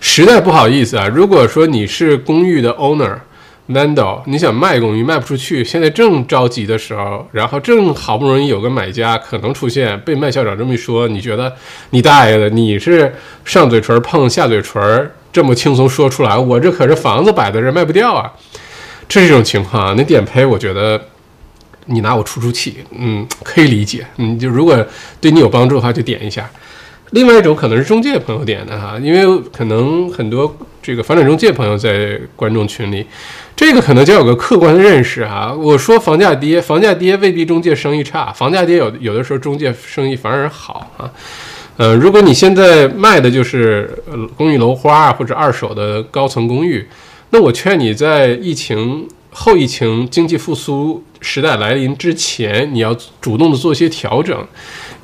实在不好意思啊，如果说你是公寓的 owner。Nando，你想卖公寓卖不出去，现在正着急的时候，然后正好不容易有个买家可能出现，被麦校长这么一说，你觉得你大爷的，你是上嘴唇碰下嘴唇，这么轻松说出来，我这可是房子摆在这卖不掉啊，这是一种情况。你点呸，我觉得你拿我出出气，嗯，可以理解。你就如果对你有帮助的话，就点一下。另外一种可能是中介朋友点的哈，因为可能很多这个房产中介朋友在观众群里。这个可能就有个客观的认识啊。我说房价跌，房价跌未必中介生意差，房价跌有有的时候中介生意反而好啊。呃，如果你现在卖的就是公寓楼花或者二手的高层公寓，那我劝你在疫情后疫情经济复苏时代来临之前，你要主动的做一些调整。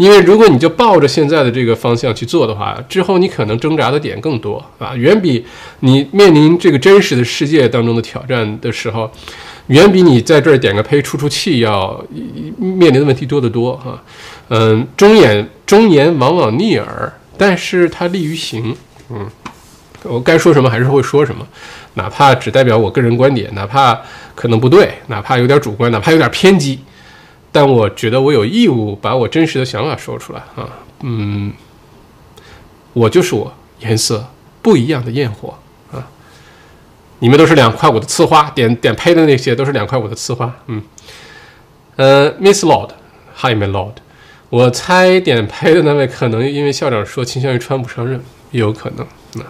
因为如果你就抱着现在的这个方向去做的话，之后你可能挣扎的点更多啊，远比你面临这个真实的世界当中的挑战的时候，远比你在这儿点个呸出出气要面临的问题多得多哈。嗯，忠言忠言往往逆耳，但是它利于行。嗯，我该说什么还是会说什么，哪怕只代表我个人观点，哪怕可能不对，哪怕有点主观，哪怕有点偏激。但我觉得我有义务把我真实的想法说出来啊，嗯，我就是我，颜色不一样的焰火啊，你们都是两块五的刺花，点点呸的那些都是两块五的刺花，嗯，呃，Miss Lord，Hi my Lord，我猜点呸的那位可能因为校长说倾向于穿不上任，也有可能，那，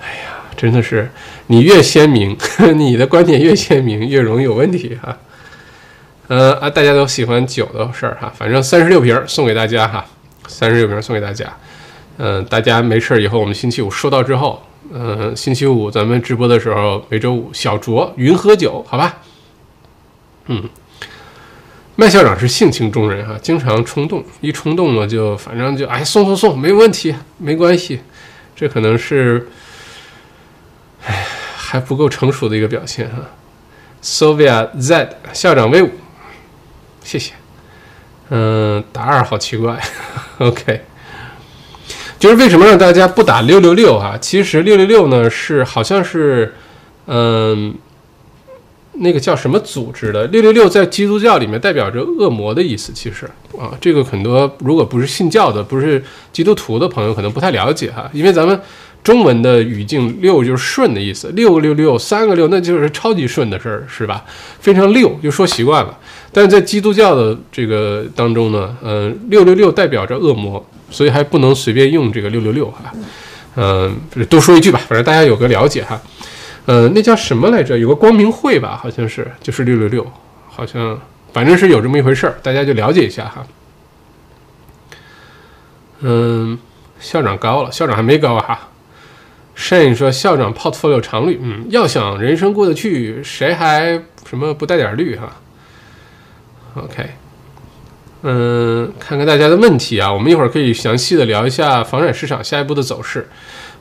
哎呀，真的是你越鲜明，你的观点越鲜明，越容易有问题哈。呃啊，大家都喜欢酒的事儿哈，反正三十六瓶送给大家哈，三十六瓶送给大家。嗯，大家没事儿以后，我们星期五收到之后，嗯，星期五咱们直播的时候，每周五小酌云喝酒，好吧？嗯，麦校长是性情中人哈，经常冲动，一冲动了就反正就哎送送送，没问题，没关系。这可能是，哎，还不够成熟的一个表现哈。Sovia Z 校长威武。谢谢，嗯，打二好奇怪，OK，就是为什么让大家不打六六六啊？其实六六六呢是好像是，嗯，那个叫什么组织的？六六六在基督教里面代表着恶魔的意思。其实啊，这个很多如果不是信教的、不是基督徒的朋友可能不太了解哈，因为咱们。中文的语境六就是顺的意思，六个六六三个六，那就是超级顺的事儿，是吧？非常溜，就说习惯了。但是在基督教的这个当中呢，嗯，六六六代表着恶魔，所以还不能随便用这个六六六哈。嗯，多说一句吧，反正大家有个了解哈。嗯，那叫什么来着？有个光明会吧，好像是，就是六六六，好像反正是有这么一回事儿，大家就了解一下哈。嗯，校长高了，校长还没高哈。慎说：“校长 portfolio 常绿，嗯，要想人生过得去，谁还什么不带点绿哈？OK，嗯，看看大家的问题啊，我们一会儿可以详细的聊一下房产市场下一步的走势，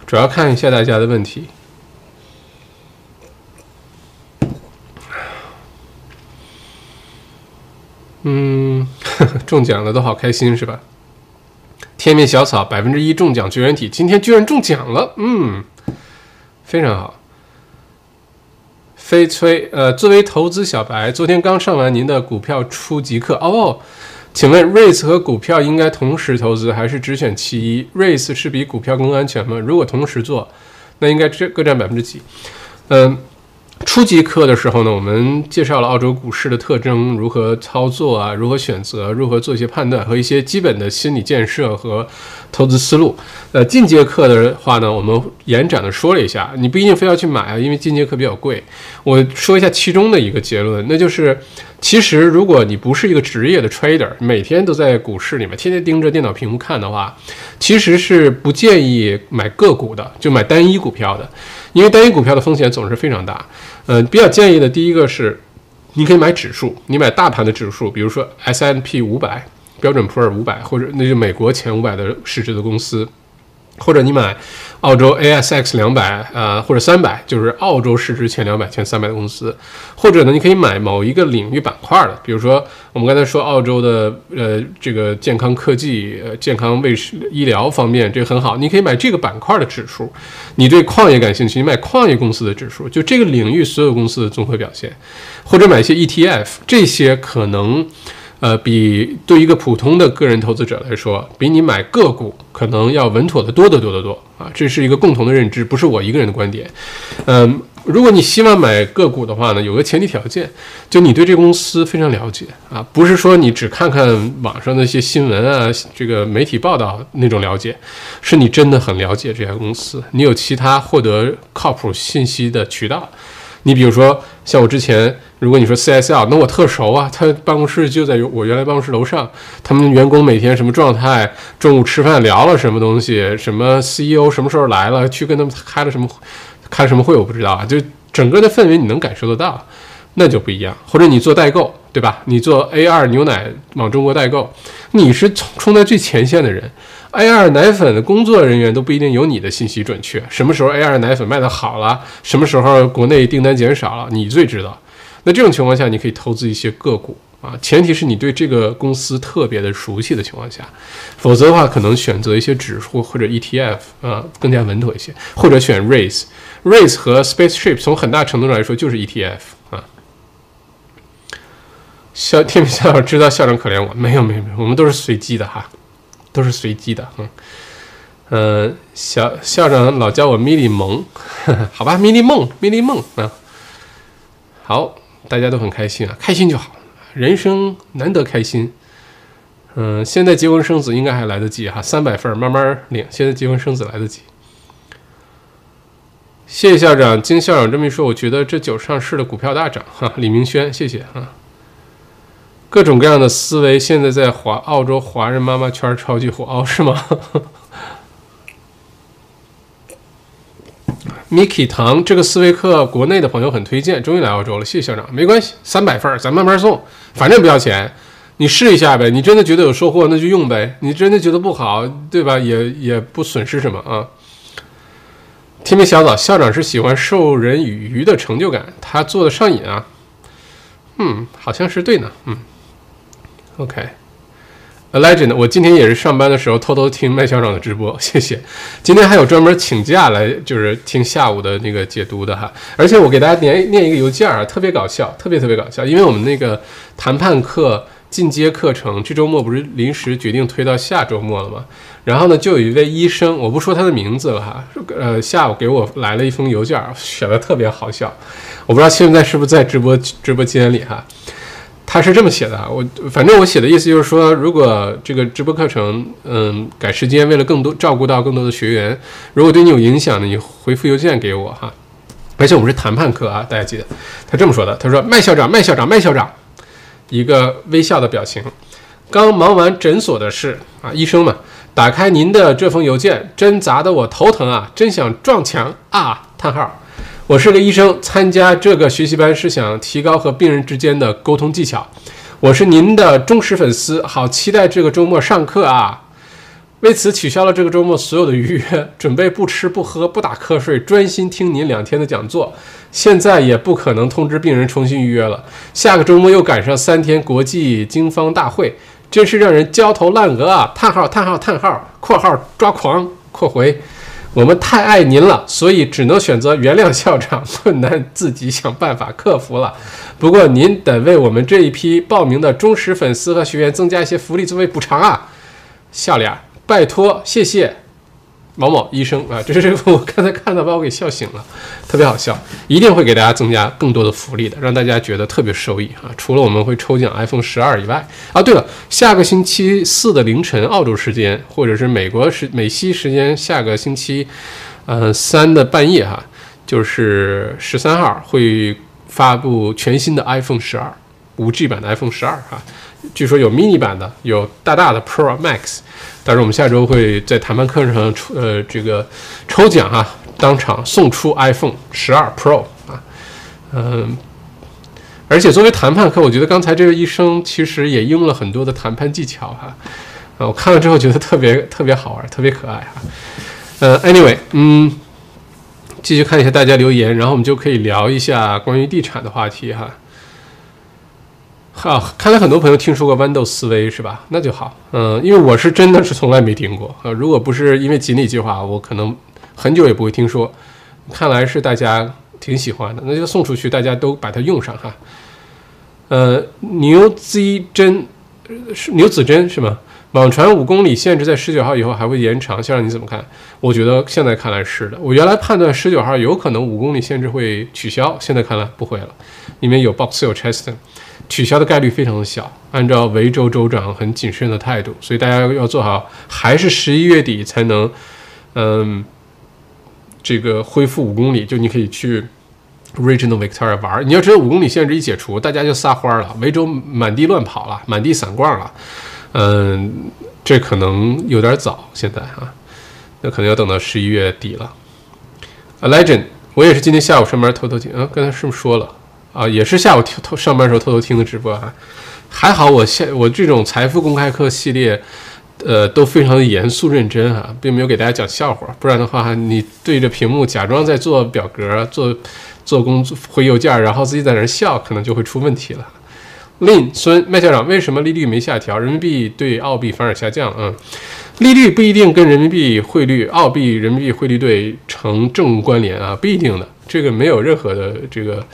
主要看一下大家的问题。嗯，中奖了都好开心是吧？”天命小草百分之一中奖绝缘体，今天居然中奖了，嗯，非常好。飞催，呃，作为投资小白，昨天刚上完您的股票初级课哦，请问 REITs 和股票应该同时投资，还是只选其一？REITs 是比股票更安全吗？如果同时做，那应该各占百分之几？嗯，初级课的时候呢，我们介绍了澳洲股市的特征，如何操作啊，如何选择，如何做一些判断和一些基本的心理建设和投资思路。呃，进阶课的话呢，我们延展的说了一下，你不一定非要去买啊，因为进阶课比较贵。我说一下其中的一个结论，那就是其实如果你不是一个职业的 trader，每天都在股市里面天天盯着电脑屏幕看的话，其实是不建议买个股的，就买单一股票的，因为单一股票的风险总是非常大。呃，比较建议的第一个是，你可以买指数，你买大盘的指数，比如说 S M P 五百、标准普尔五百，或者那就美国前五百的市值的公司。或者你买澳洲 ASX 两百，呃，或者三百，就是澳洲市值前两百、前三百的公司。或者呢，你可以买某一个领域板块的，比如说我们刚才说澳洲的，呃，这个健康科技、呃，健康卫生医疗方面，这个很好，你可以买这个板块的指数。你对矿业感兴趣，你买矿业公司的指数，就这个领域所有公司的综合表现。或者买一些 ETF，这些可能。呃，比对一个普通的个人投资者来说，比你买个股可能要稳妥的多得多得多啊！这是一个共同的认知，不是我一个人的观点。嗯，如果你希望买个股的话呢，有个前提条件，就你对这公司非常了解啊，不是说你只看看网上那些新闻啊，这个媒体报道那种了解，是你真的很了解这家公司，你有其他获得靠谱信息的渠道。你比如说，像我之前，如果你说 CSL，那我特熟啊，他办公室就在我原来办公室楼上，他们员工每天什么状态，中午吃饭聊了什么东西，什么 CEO 什么时候来了，去跟他们开了什么开什么会，我不知道啊，就整个的氛围你能感受得到，那就不一样。或者你做代购，对吧？你做 A 二牛奶往中国代购，你是冲冲在最前线的人。A 二奶粉的工作人员都不一定有你的信息准确。什么时候 A 二奶粉卖的好了？什么时候国内订单减少了？你最知道。那这种情况下，你可以投资一些个股啊，前提是你对这个公司特别的熟悉的情况下，否则的话，可能选择一些指数或者 ETF 啊，更加稳妥一些，或者选 Race。Race 和 Spaceship 从很大程度上来说就是 ETF 啊。校天明校长知道校长可怜我，没有没有没有，我们都是随机的哈。都是随机的，嗯，呃，小校长老叫我米莉萌，好吧，米莉梦，米莉梦啊，好，大家都很开心啊，开心就好，人生难得开心，嗯，现在结婚生子应该还来得及哈，三百份慢慢领，现在结婚生子来得及。谢谢校长，经校长这么一说，我觉得这酒上市的股票大涨哈，李明轩，谢谢啊。各种各样的思维，现在在华澳洲华人妈妈圈超级火哦，是吗？Miki 糖这个思维课，国内的朋友很推荐，终于来澳洲了，谢谢校长。没关系，三百份儿，咱慢慢送，反正不要钱，你试一下呗。你真的觉得有收获，那就用呗。你真的觉得不好，对吧？也也不损失什么啊。天明小枣，校长是喜欢授人以渔的成就感，他做的上瘾啊。嗯，好像是对呢，嗯。OK，A Legend，我今天也是上班的时候偷偷听麦校长的直播，谢谢。今天还有专门请假来就是听下午的那个解读的哈，而且我给大家念念一个邮件啊，特别搞笑，特别特别搞笑，因为我们那个谈判课进阶课程这周末不是临时决定推到下周末了吗？然后呢，就有一位医生，我不说他的名字了哈，呃，下午给我来了一封邮件，写的特别好笑，我不知道现在是不是在直播直播间里哈。他是这么写的，我反正我写的意思就是说，如果这个直播课程，嗯，改时间，为了更多照顾到更多的学员，如果对你有影响呢，你回复邮件给我哈。而且我们是谈判课啊，大家记得。他这么说的，他说：“麦校长，麦校长，麦校长，一个微笑的表情。刚忙完诊所的事啊，医生嘛，打开您的这封邮件，真砸得我头疼啊，真想撞墙啊！叹号。”我是个医生，参加这个学习班是想提高和病人之间的沟通技巧。我是您的忠实粉丝，好期待这个周末上课啊！为此取消了这个周末所有的预约，准备不吃不喝不打瞌睡，专心听您两天的讲座。现在也不可能通知病人重新预约了。下个周末又赶上三天国际经方大会，真是让人焦头烂额啊！叹号叹号叹号（括号抓狂括回）。我们太爱您了，所以只能选择原谅校长，困难自己想办法克服了。不过您得为我们这一批报名的忠实粉丝和学员增加一些福利作为补偿啊！笑脸，拜托，谢谢。某某医生啊，这是我刚才看到把我给笑醒了，特别好笑，一定会给大家增加更多的福利的，让大家觉得特别受益啊。除了我们会抽奖 iPhone 十二以外，啊，对了，下个星期四的凌晨澳洲时间，或者是美国时美西时间下个星期，呃三的半夜哈，就是十三号会发布全新的 iPhone 十二，五 G 版的 iPhone 十二哈。据说有 mini 版的，有大大的 Pro Max，但是我们下周会在谈判课上出呃这个抽奖哈，当场送出 iPhone 十二 Pro 啊，嗯，而且作为谈判课，我觉得刚才这位医生其实也用了很多的谈判技巧哈，啊，我看了之后觉得特别特别好玩，特别可爱哈，呃，anyway，嗯，继续看一下大家留言，然后我们就可以聊一下关于地产的话题哈。啊，看来很多朋友听说过豌豆思维是吧？那就好，嗯，因为我是真的是从来没听过啊。如果不是因为锦鲤计划，我可能很久也不会听说。看来是大家挺喜欢的，那就送出去，大家都把它用上哈。呃，牛子针是牛子针是吗？网传五公里限制在十九号以后还会延长，校长你怎么看？我觉得现在看来是的。我原来判断十九号有可能五公里限制会取消，现在看来不会了。里面有 Box 有 Cheston。取消的概率非常的小，按照维州州长很谨慎的态度，所以大家要做好，还是十一月底才能，嗯，这个恢复五公里，就你可以去 Regional Victoria 玩。你要知道五公里限制一解除，大家就撒欢了，维州满地乱跑了，满地散逛了，嗯，这可能有点早，现在啊，那可能要等到十一月底了。A Legend，我也是今天下午上班偷偷听，啊，刚才是不是说了？啊，也是下午偷偷上班时候偷偷听的直播啊，还好我现我这种财富公开课系列，呃，都非常的严肃认真啊，并没有给大家讲笑话，不然的话，你对着屏幕假装在做表格、做做工作、回邮件，然后自己在那笑，可能就会出问题了。令孙麦校长，为什么利率没下调，人民币对澳币反而下降？嗯，利率不一定跟人民币汇率、澳币人民币汇率对成正关联啊，不一定的，这个没有任何的这个。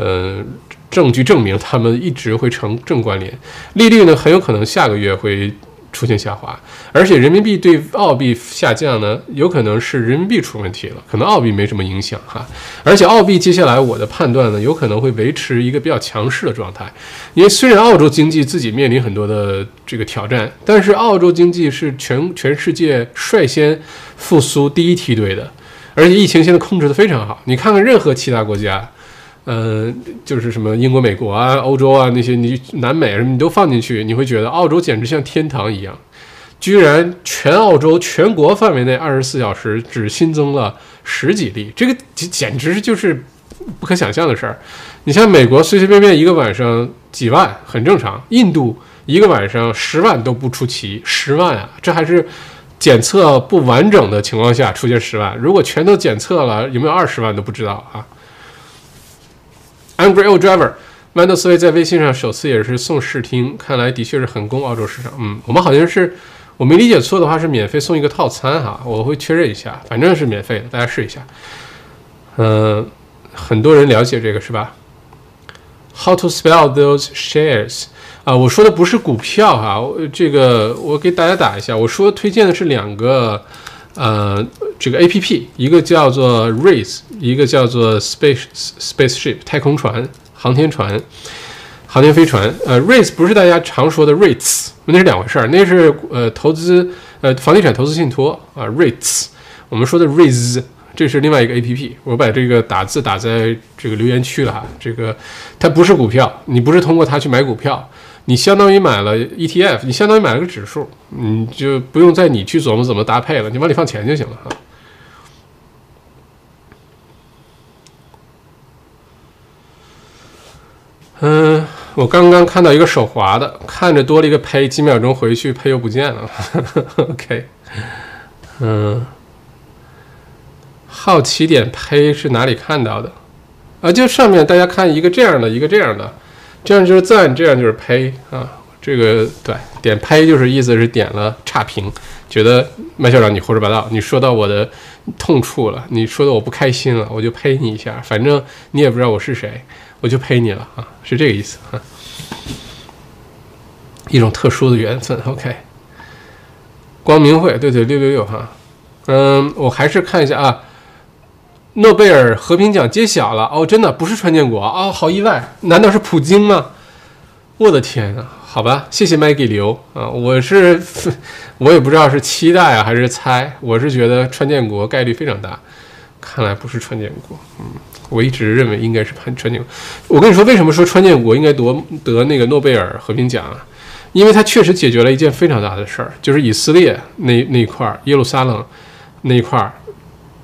呃，证据证明他们一直会成正关联，利率呢很有可能下个月会出现下滑，而且人民币对澳币下降呢，有可能是人民币出问题了，可能澳币没什么影响哈。而且澳币接下来我的判断呢，有可能会维持一个比较强势的状态，因为虽然澳洲经济自己面临很多的这个挑战，但是澳洲经济是全全世界率先复苏第一梯队的，而且疫情现在控制的非常好，你看看任何其他国家。呃，就是什么英国、美国啊、欧洲啊那些，你南美什么你都放进去，你会觉得澳洲简直像天堂一样。居然全澳洲全国范围内二十四小时只新增了十几例，这个简直就是不可想象的事儿。你像美国随随便便一个晚上几万很正常，印度一个晚上十万都不出奇，十万啊，这还是检测不完整的情况下出现十万，如果全都检测了，有没有二十万都不知道啊。Angry old driver，豌豆思维在微信上首次也是送试听，看来的确是很攻澳洲市场。嗯，我们好像是我没理解错的话是免费送一个套餐哈，我会确认一下，反正是免费的，大家试一下。嗯，很多人了解这个是吧？How to spell those shares？啊，我说的不是股票哈，这个我给大家打一下，我说推荐的是两个。呃，这个 A P P 一个叫做 Race，一个叫做 Space Spaceship 太空船、航天船、航天飞船。呃，Race 不是大家常说的 Rates，那是两回事儿。那是呃投资呃房地产投资信托啊 Rates。我们说的 Raise，这是另外一个 A P P。我把这个打字打在这个留言区了哈。这个它不是股票，你不是通过它去买股票。你相当于买了 ETF，你相当于买了个指数，你就不用再你去琢磨怎么搭配了，你往里放钱就行了哈。嗯，我刚刚看到一个手滑的，看着多了一个呸，几秒钟回去呸又不见了。OK，嗯，好奇点呸是哪里看到的？啊，就上面大家看一个这样的，一个这样的。这样就是赞，这样就是呸啊！这个对点呸就是意思是点了差评，觉得麦校长你胡说八道，你说到我的痛处了，你说的我不开心了，我就呸你一下，反正你也不知道我是谁，我就陪你了啊，是这个意思啊，一种特殊的缘分。OK，光明会，对对六六六哈，嗯，我还是看一下啊，诺贝尔和平奖揭晓了哦，真的不是川建国哦，好意外，难道是普京吗？我的天啊，好吧，谢谢 Maggie 刘啊，我是 我也不知道是期待啊还是猜，我是觉得川建国概率非常大，看来不是川建国，嗯，我一直认为应该是潘川建。我跟你说，为什么说川建国应该夺得那个诺贝尔和平奖啊？因为他确实解决了一件非常大的事儿，就是以色列那那块儿耶路撒冷那一块儿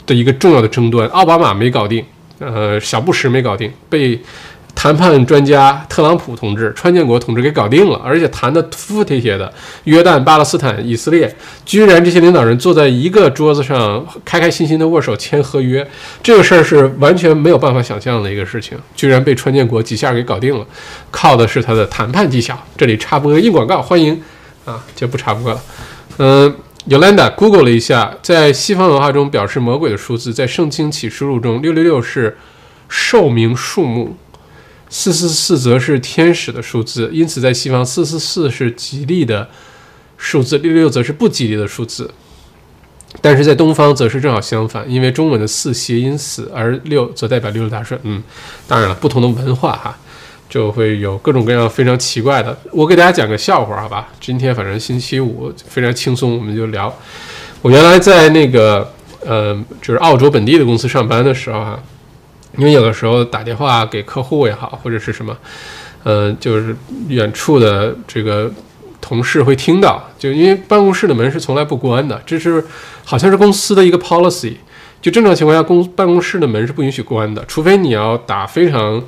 的一个重要的争端，奥巴马没搞定，呃，小布什没搞定，被。谈判专家特朗普同志、川建国同志给搞定了，而且谈的服服帖帖的。约旦、巴勒斯坦、以色列，居然这些领导人坐在一个桌子上，开开心心的握手签合约，这个事儿是完全没有办法想象的一个事情，居然被川建国几下给搞定了，靠的是他的谈判技巧。这里插播个硬广告，欢迎啊，就不插播了。嗯，Yolanda Google 了一下，在西方文化中表示魔鬼的数字，在圣经启示录中，六六六是寿命数目。四四四则是天使的数字，因此在西方，四四四是吉利的数字，六六则是不吉利的数字。但是在东方则是正好相反，因为中文的四谐音死，而六则代表六六大顺。嗯，当然了，不同的文化哈，就会有各种各样非常奇怪的。我给大家讲个笑话，好吧？今天反正星期五非常轻松，我们就聊。我原来在那个呃，就是澳洲本地的公司上班的时候哈。因为有的时候打电话给客户也好，或者是什么，呃，就是远处的这个同事会听到，就因为办公室的门是从来不关的，这是好像是公司的一个 policy。就正常情况下，公办公室的门是不允许关的，除非你要打非常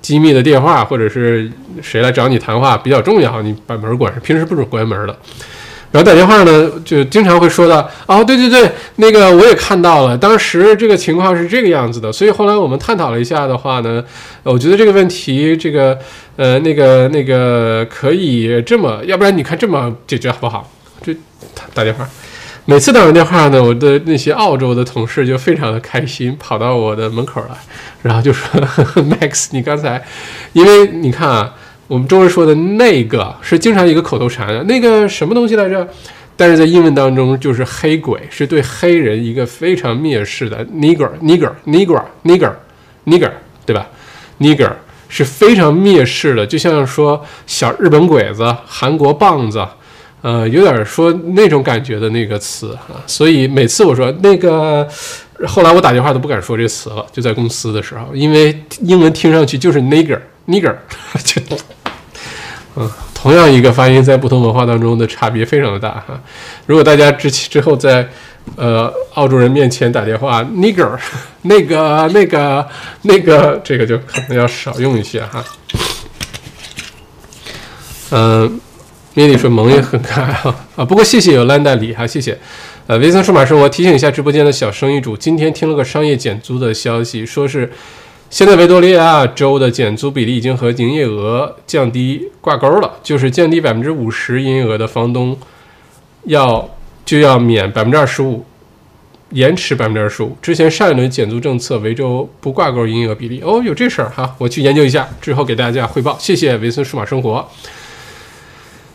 机密的电话，或者是谁来找你谈话比较重要，你把门关上，平时不准关门的。然后打电话呢，就经常会说到，哦，对对对，那个我也看到了，当时这个情况是这个样子的，所以后来我们探讨了一下的话呢，我觉得这个问题，这个，呃，那个那个可以这么，要不然你看这么解决好不好？就打电话，每次打完电话呢，我的那些澳洲的同事就非常的开心，跑到我的门口来，然后就说，Max，你刚才，因为你看啊。我们中文说的那个是经常一个口头禅，那个什么东西来着？但是在英文当中就是黑鬼，是对黑人一个非常蔑视的 nigger，nigger，nigger，nigger，nigger，对吧？nigger 是非常蔑视的，就像说小日本鬼子、韩国棒子，呃，有点说那种感觉的那个词啊。所以每次我说那个，后来我打电话都不敢说这词了，就在公司的时候，因为英文听上去就是 NIGER Nigger，就。嗯，同样一个发音，在不同文化当中的差别非常的大哈。如果大家之之后在呃澳洲人面前打电话，nigger，那个那个那个，这个就可能要少用一些哈。嗯，米莉说萌也很可爱哈啊，不过谢谢有兰达里哈，谢谢。呃，维森数码生活提醒一下直播间的小生意主，今天听了个商业减租的消息，说是。现在维多利亚州的减租比例已经和营业额降低挂钩了，就是降低百分之五十营业额的房东要就要免百分之二十五，延迟百分之二十五。之前上一轮减租政策维州不挂钩营业额比例，哦，有这事儿哈，我去研究一下，之后给大家汇报。谢谢维森数码生活。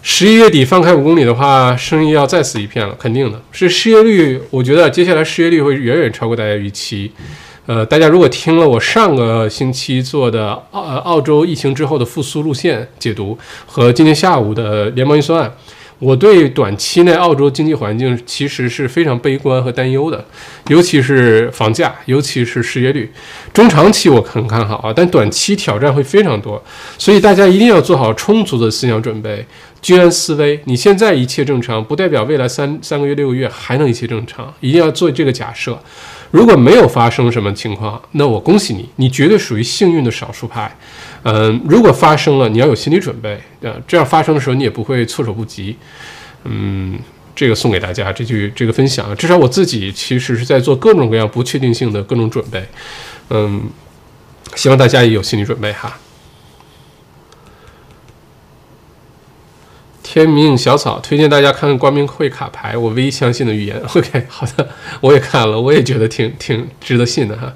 十一月底放开五公里的话，生意要再死一片了，肯定的。是失业率，我觉得接下来失业率会远远超过大家预期。呃，大家如果听了我上个星期做的澳澳洲疫情之后的复苏路线解读和今天下午的联邦预算案，我对短期内澳洲经济环境其实是非常悲观和担忧的，尤其是房价，尤其是失业率。中长期我很看好啊，但短期挑战会非常多，所以大家一定要做好充足的思想准备，居安思危。你现在一切正常，不代表未来三三个月、六个月还能一切正常，一定要做这个假设。如果没有发生什么情况，那我恭喜你，你绝对属于幸运的少数派。嗯，如果发生了，你要有心理准备呃，这样发生的时候你也不会措手不及。嗯，这个送给大家这句这个分享，至少我自己其实是在做各种各样不确定性的各种准备。嗯，希望大家也有心理准备哈。天命小草推荐大家看看光明会卡牌，我唯一相信的预言。OK，好的，我也看了，我也觉得挺挺值得信的哈。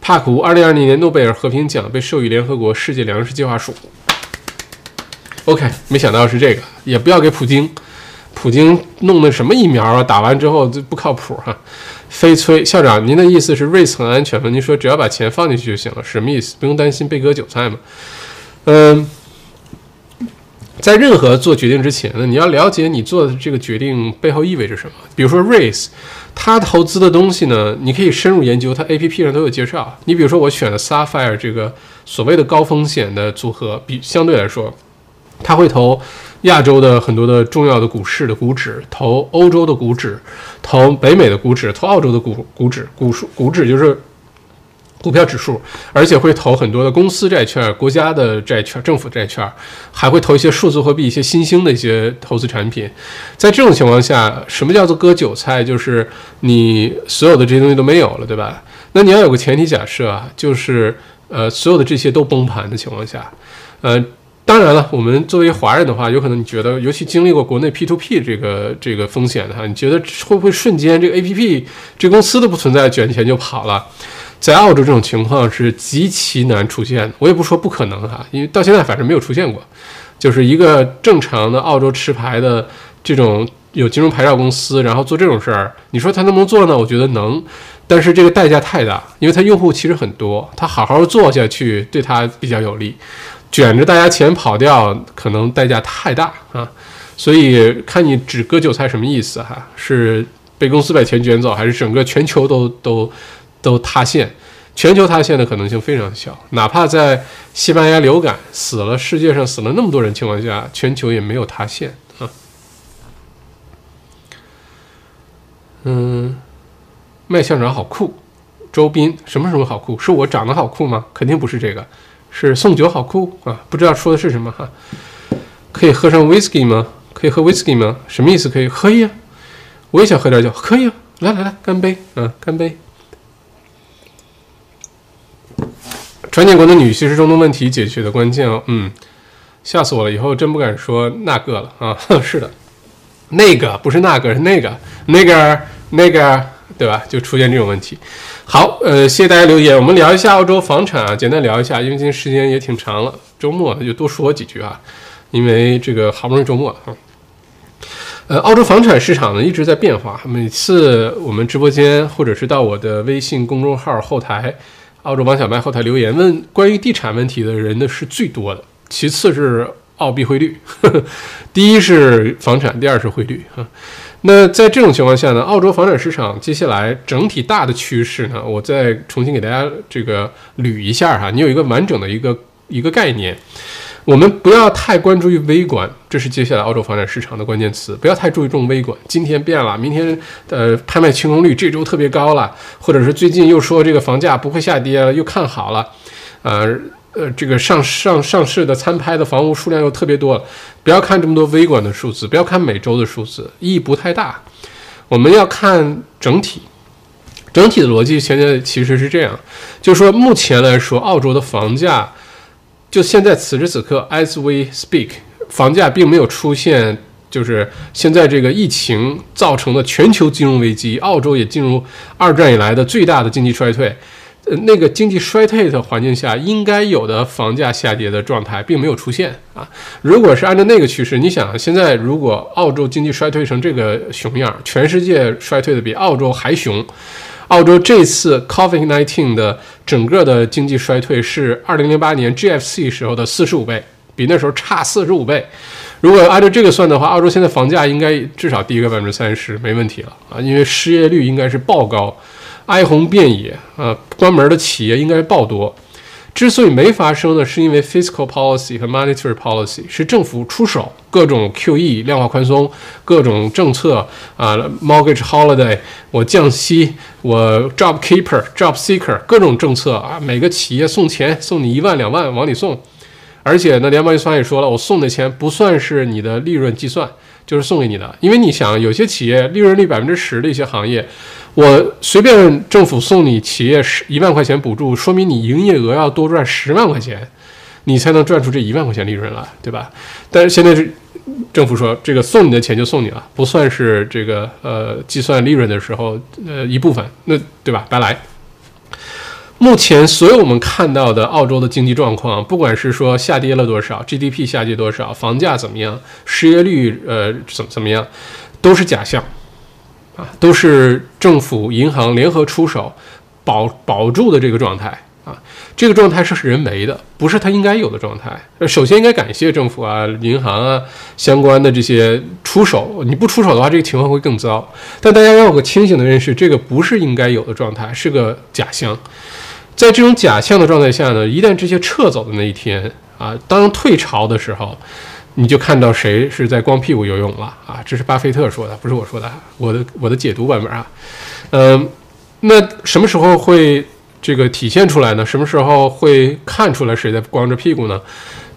帕古，二零二零年诺贝尔和平奖被授予联合国世界粮食计划署。OK，没想到是这个，也不要给普京，普京弄的什么疫苗啊？打完之后就不靠谱哈。飞催校长，您的意思是 race 很安全吗？您说只要把钱放进去就行了，什么意思？不用担心被割韭菜吗？嗯，在任何做决定之前呢，你要了解你做的这个决定背后意味着什么。比如说 race，他投资的东西呢，你可以深入研究，他 A P P 上都有介绍。你比如说我选了 Sapphire 这个所谓的高风险的组合，比相对来说，他会投。亚洲的很多的重要的股市的股指，投欧洲的股指，投北美的股指，投澳洲的股股指，股数股指就是股票指数，而且会投很多的公司债券、国家的债券、政府债券，还会投一些数字货币、一些新兴的一些投资产品。在这种情况下，什么叫做割韭菜？就是你所有的这些东西都没有了，对吧？那你要有个前提假设啊，就是呃，所有的这些都崩盘的情况下，呃。当然了，我们作为华人的话，有可能你觉得，尤其经历过国内 P to P 这个这个风险的哈，你觉得会不会瞬间这个 A P P 这公司都不存在，卷钱就跑了？在澳洲这种情况是极其难出现的，我也不说不可能哈，因为到现在反正没有出现过，就是一个正常的澳洲持牌的这种有金融牌照公司，然后做这种事儿，你说他能不能做呢？我觉得能，但是这个代价太大，因为他用户其实很多，他好好做下去对他比较有利。卷着大家钱跑掉，可能代价太大啊，所以看你只割韭菜什么意思哈？是被公司把钱卷走，还是整个全球都都都塌陷？全球塌陷的可能性非常小，哪怕在西班牙流感死了世界上死了那么多人情况下，全球也没有塌陷啊。嗯，麦校长好酷，周斌什么什么好酷？是我长得好酷吗？肯定不是这个。是送酒好酷啊！不知道说的是什么哈？可以喝上 whisky 吗？可以喝 whisky 吗？什么意思？可以可以啊！我也想喝点酒，可以啊！来来来，干杯啊！干杯！传建国的女婿是中东问题解决的关键哦。嗯，吓死我了！以后真不敢说那个了啊！是的，那个不是那个，是那个那个那个，对吧？就出现这种问题。好，呃，谢谢大家留言。我们聊一下澳洲房产啊，简单聊一下，因为今天时间也挺长了，周末就多说几句啊。因为这个好不容易周末啊，呃，澳洲房产市场呢一直在变化。每次我们直播间或者是到我的微信公众号后台，澳洲王小麦后台留言问关于地产问题的人呢是最多的，其次是澳币汇率，第一是房产，第二是汇率哈。那在这种情况下呢，澳洲房产市场接下来整体大的趋势呢，我再重新给大家这个捋一下哈，你有一个完整的一个一个概念。我们不要太关注于微观，这是接下来澳洲房产市场的关键词，不要太注重微观。今天变了，明天呃拍卖清空率这周特别高了，或者是最近又说这个房价不会下跌了，又看好了，呃。呃，这个上上上市的参拍的房屋数量又特别多了，不要看这么多微观的数字，不要看每周的数字，意义不太大。我们要看整体，整体的逻辑现在其实是这样，就是说目前来说，澳洲的房价就现在此时此刻，as we speak，房价并没有出现，就是现在这个疫情造成的全球金融危机，澳洲也进入二战以来的最大的经济衰退。呃，那个经济衰退的环境下，应该有的房价下跌的状态并没有出现啊。如果是按照那个趋势，你想，现在如果澳洲经济衰退成这个熊样，全世界衰退的比澳洲还熊，澳洲这次 COVID-19 的整个的经济衰退是2008年 GFC 时候的45倍，比那时候差45倍。如果按照这个算的话，澳洲现在房价应该至少低个百分之三十，没问题了啊，因为失业率应该是爆高。哀鸿遍野啊！关门的企业应该爆多。之所以没发生呢，是因为 fiscal policy 和 monetary policy 是政府出手，各种 QE 量化宽松，各种政策啊，mortgage holiday，我降息，我 job keeper job seeker 各种政策啊，每个企业送钱，送你一万两万往里送。而且呢，联邦预算也说了，我送的钱不算是你的利润计算，就是送给你的。因为你想，有些企业利润率百分之十的一些行业。我随便政府送你企业十一万块钱补助，说明你营业额要多赚十万块钱，你才能赚出这一万块钱利润来，对吧？但是现在是政府说这个送你的钱就送你了，不算是这个呃计算利润的时候呃一部分，那对吧？白来。目前所有我们看到的澳洲的经济状况，不管是说下跌了多少，GDP 下跌多少，房价怎么样，失业率呃怎怎么样，都是假象，啊，都是政府银行联合出手保保住的这个状态。啊，这个状态是人为的，不是它应该有的状态。首先应该感谢政府啊、银行啊相关的这些出手。你不出手的话，这个情况会更糟。但大家要有个清醒的认识，这个不是应该有的状态，是个假象。在这种假象的状态下呢，一旦这些撤走的那一天啊，当退潮的时候，你就看到谁是在光屁股游泳了啊！这是巴菲特说的，不是我说的，我的我的解读版本啊。嗯，那什么时候会？这个体现出来呢？什么时候会看出来谁在光着屁股呢？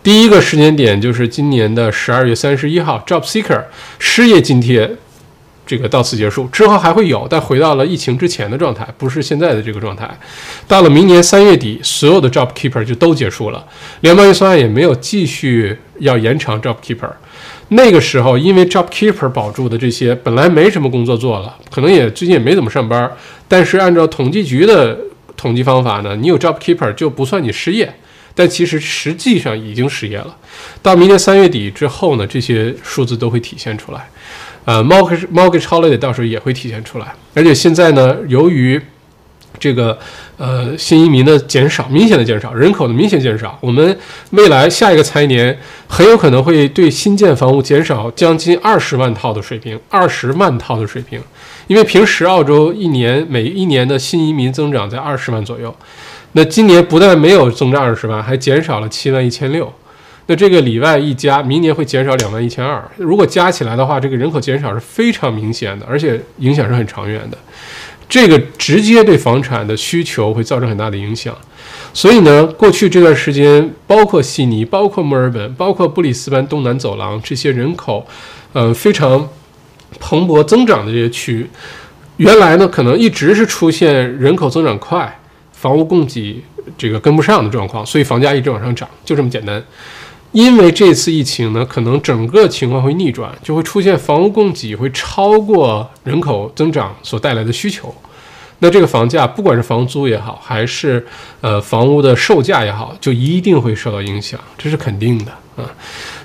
第一个时间点就是今年的十二月三十一号，Job Seeker 失业津贴这个到此结束，之后还会有，但回到了疫情之前的状态，不是现在的这个状态。到了明年三月底，所有的 Job Keeper 就都结束了，联邦预算案也没有继续要延长 Job Keeper。那个时候，因为 Job Keeper 保住的这些本来没什么工作做了，可能也最近也没怎么上班，但是按照统计局的。统计方法呢？你有 Job Keeper 就不算你失业，但其实实际上已经失业了。到明年三月底之后呢，这些数字都会体现出来。呃，Mortgage Mortgage Holiday 到时候也会体现出来。而且现在呢，由于这个呃新移民的减少，明显的减少，人口的明显减少，我们未来下一个财年很有可能会对新建房屋减少将近二十万套的水平，二十万套的水平。因为平时澳洲一年每一年的新移民增长在二十万左右，那今年不但没有增长二十万，还减少了七万一千六。那这个里外一加，明年会减少两万一千二。如果加起来的话，这个人口减少是非常明显的，而且影响是很长远的。这个直接对房产的需求会造成很大的影响。所以呢，过去这段时间，包括悉尼、包括墨尔本、包括布里斯班东南走廊这些人口，呃，非常。蓬勃增长的这些区，原来呢可能一直是出现人口增长快，房屋供给这个跟不上的状况，所以房价一直往上涨，就这么简单。因为这次疫情呢，可能整个情况会逆转，就会出现房屋供给会超过人口增长所带来的需求，那这个房价不管是房租也好，还是呃房屋的售价也好，就一定会受到影响，这是肯定的啊。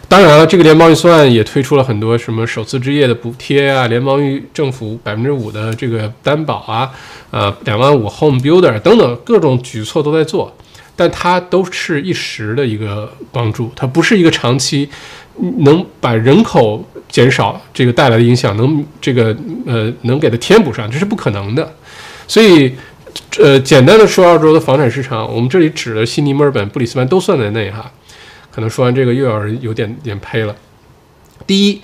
当然了，这个联邦预算也推出了很多什么首次置业的补贴啊，联邦政府百分之五的这个担保啊，呃，两万五 home builder 等等各种举措都在做，但它都是一时的一个帮助，它不是一个长期能把人口减少这个带来的影响能这个呃能给它填补上，这是不可能的。所以，呃，简单的说，澳洲的房产市场，我们这里指的悉尼、墨尔本、布里斯班都算在内哈。可能说完这个又要人有点点呸了。第一，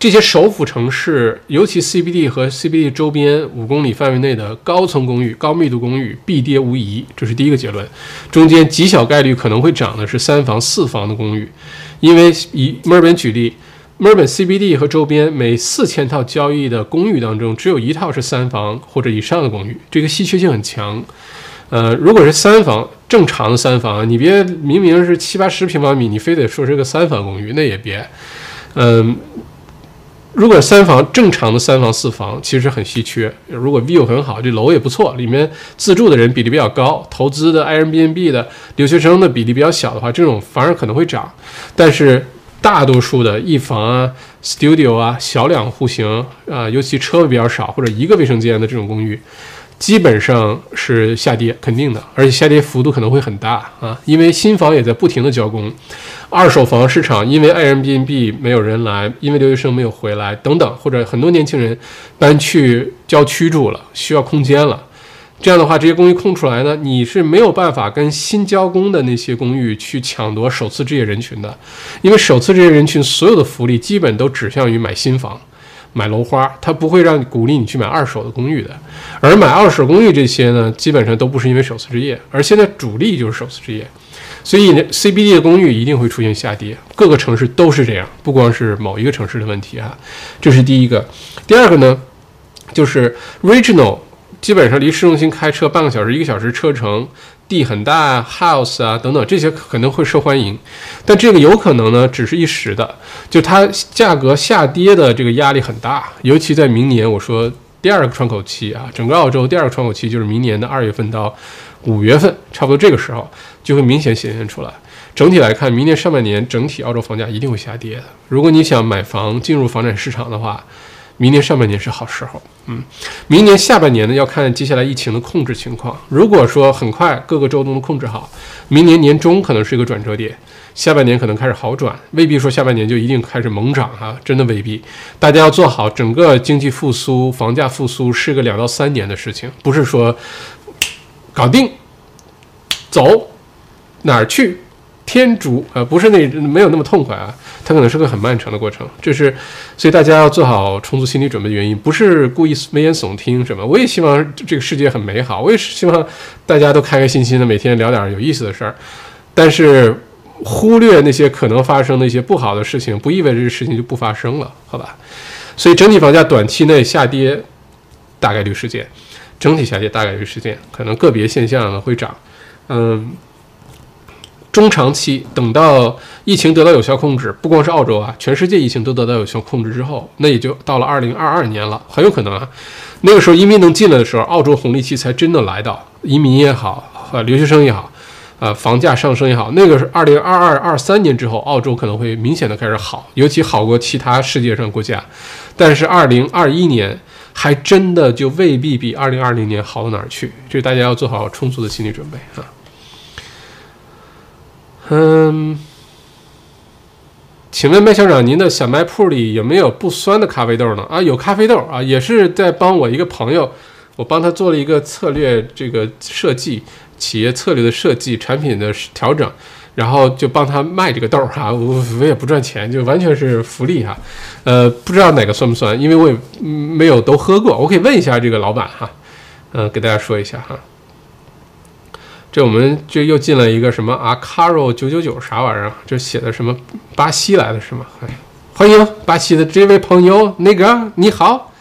这些首府城市，尤其 CBD 和 CBD 周边五公里范围内的高层公寓、高密度公寓必跌无疑，这是第一个结论。中间极小概率可能会涨的是三房、四房的公寓，因为以墨尔本举例，墨尔本 CBD 和周边每四千套交易的公寓当中，只有一套是三房或者以上的公寓，这个稀缺性很强。呃，如果是三房正常的三房，你别明明是七八十平方米，你非得说是个三房公寓，那也别。嗯，如果三房正常的三房四房，其实很稀缺。如果 view 很好，这楼也不错，里面自住的人比例比较高，投资的 Airbnb 的留学生的比例比较小的话，这种反而可能会涨。但是大多数的一房啊、studio 啊、小两户型啊，尤其车位比较少或者一个卫生间的这种公寓。基本上是下跌，肯定的，而且下跌幅度可能会很大啊，因为新房也在不停的交工，二手房市场因为 Airbnb 没有人来，因为留学生没有回来等等，或者很多年轻人搬去郊区住了，需要空间了，这样的话这些公寓空出来呢，你是没有办法跟新交工的那些公寓去抢夺首次置业人群的，因为首次置业人群所有的福利基本都指向于买新房。买楼花，他不会让你鼓励你去买二手的公寓的，而买二手公寓这些呢，基本上都不是因为首次置业，而现在主力就是首次置业，所以 CBD 的公寓一定会出现下跌，各个城市都是这样，不光是某一个城市的问题啊，这是第一个。第二个呢，就是 Regional，基本上离市中心开车半个小时、一个小时车程。地很大，house 啊等等这些可能会受欢迎，但这个有可能呢只是一时的，就它价格下跌的这个压力很大，尤其在明年，我说第二个窗口期啊，整个澳洲第二个窗口期就是明年的二月份到五月份，差不多这个时候就会明显显现出来。整体来看，明年上半年整体澳洲房价一定会下跌的。如果你想买房进入房产市场的话，明年上半年是好时候。嗯，明年下半年呢，要看接下来疫情的控制情况。如果说很快各个州都能控制好，明年年中可能是一个转折点，下半年可能开始好转，未必说下半年就一定开始猛涨哈，真的未必。大家要做好整个经济复苏、房价复苏是个两到三年的事情，不是说搞定走哪儿去。天竺啊，不是那没有那么痛快啊，它可能是个很漫长的过程。这是，所以大家要做好充足心理准备的原因，不是故意危言耸听什么。我也希望这个世界很美好，我也是希望大家都开开心心的，每天聊点有意思的事儿。但是忽略那些可能发生的一些不好的事情，不意味着这事情就不发生了，好吧？所以整体房价短期内下跌大概率事件，整体下跌大概率事件，可能个别现象呢会涨，嗯。中长期等到疫情得到有效控制，不光是澳洲啊，全世界疫情都得到有效控制之后，那也就到了二零二二年了，很有可能啊，那个时候移民能进来的时候，澳洲红利期才真的来到，移民也好，呃，留学生也好，呃，房价上升也好，那个是二零二二二三年之后，澳洲可能会明显的开始好，尤其好过其他世界上国家，但是二零二一年还真的就未必比二零二零年好到哪儿去，这大家要做好充足的心理准备啊。嗯，请问麦校长，您的小卖铺里有没有不酸的咖啡豆呢？啊，有咖啡豆啊，也是在帮我一个朋友，我帮他做了一个策略这个设计，企业策略的设计，产品的调整，然后就帮他卖这个豆儿哈，我我也不赚钱，就完全是福利哈。呃，不知道哪个酸不酸，因为我也没有都喝过，我可以问一下这个老板哈，嗯，给大家说一下哈。这我们这又进了一个什么啊？Caro 九九九啥玩意儿？这写的什么？巴西来的是吗？欢迎巴西的这位朋友，那个你好，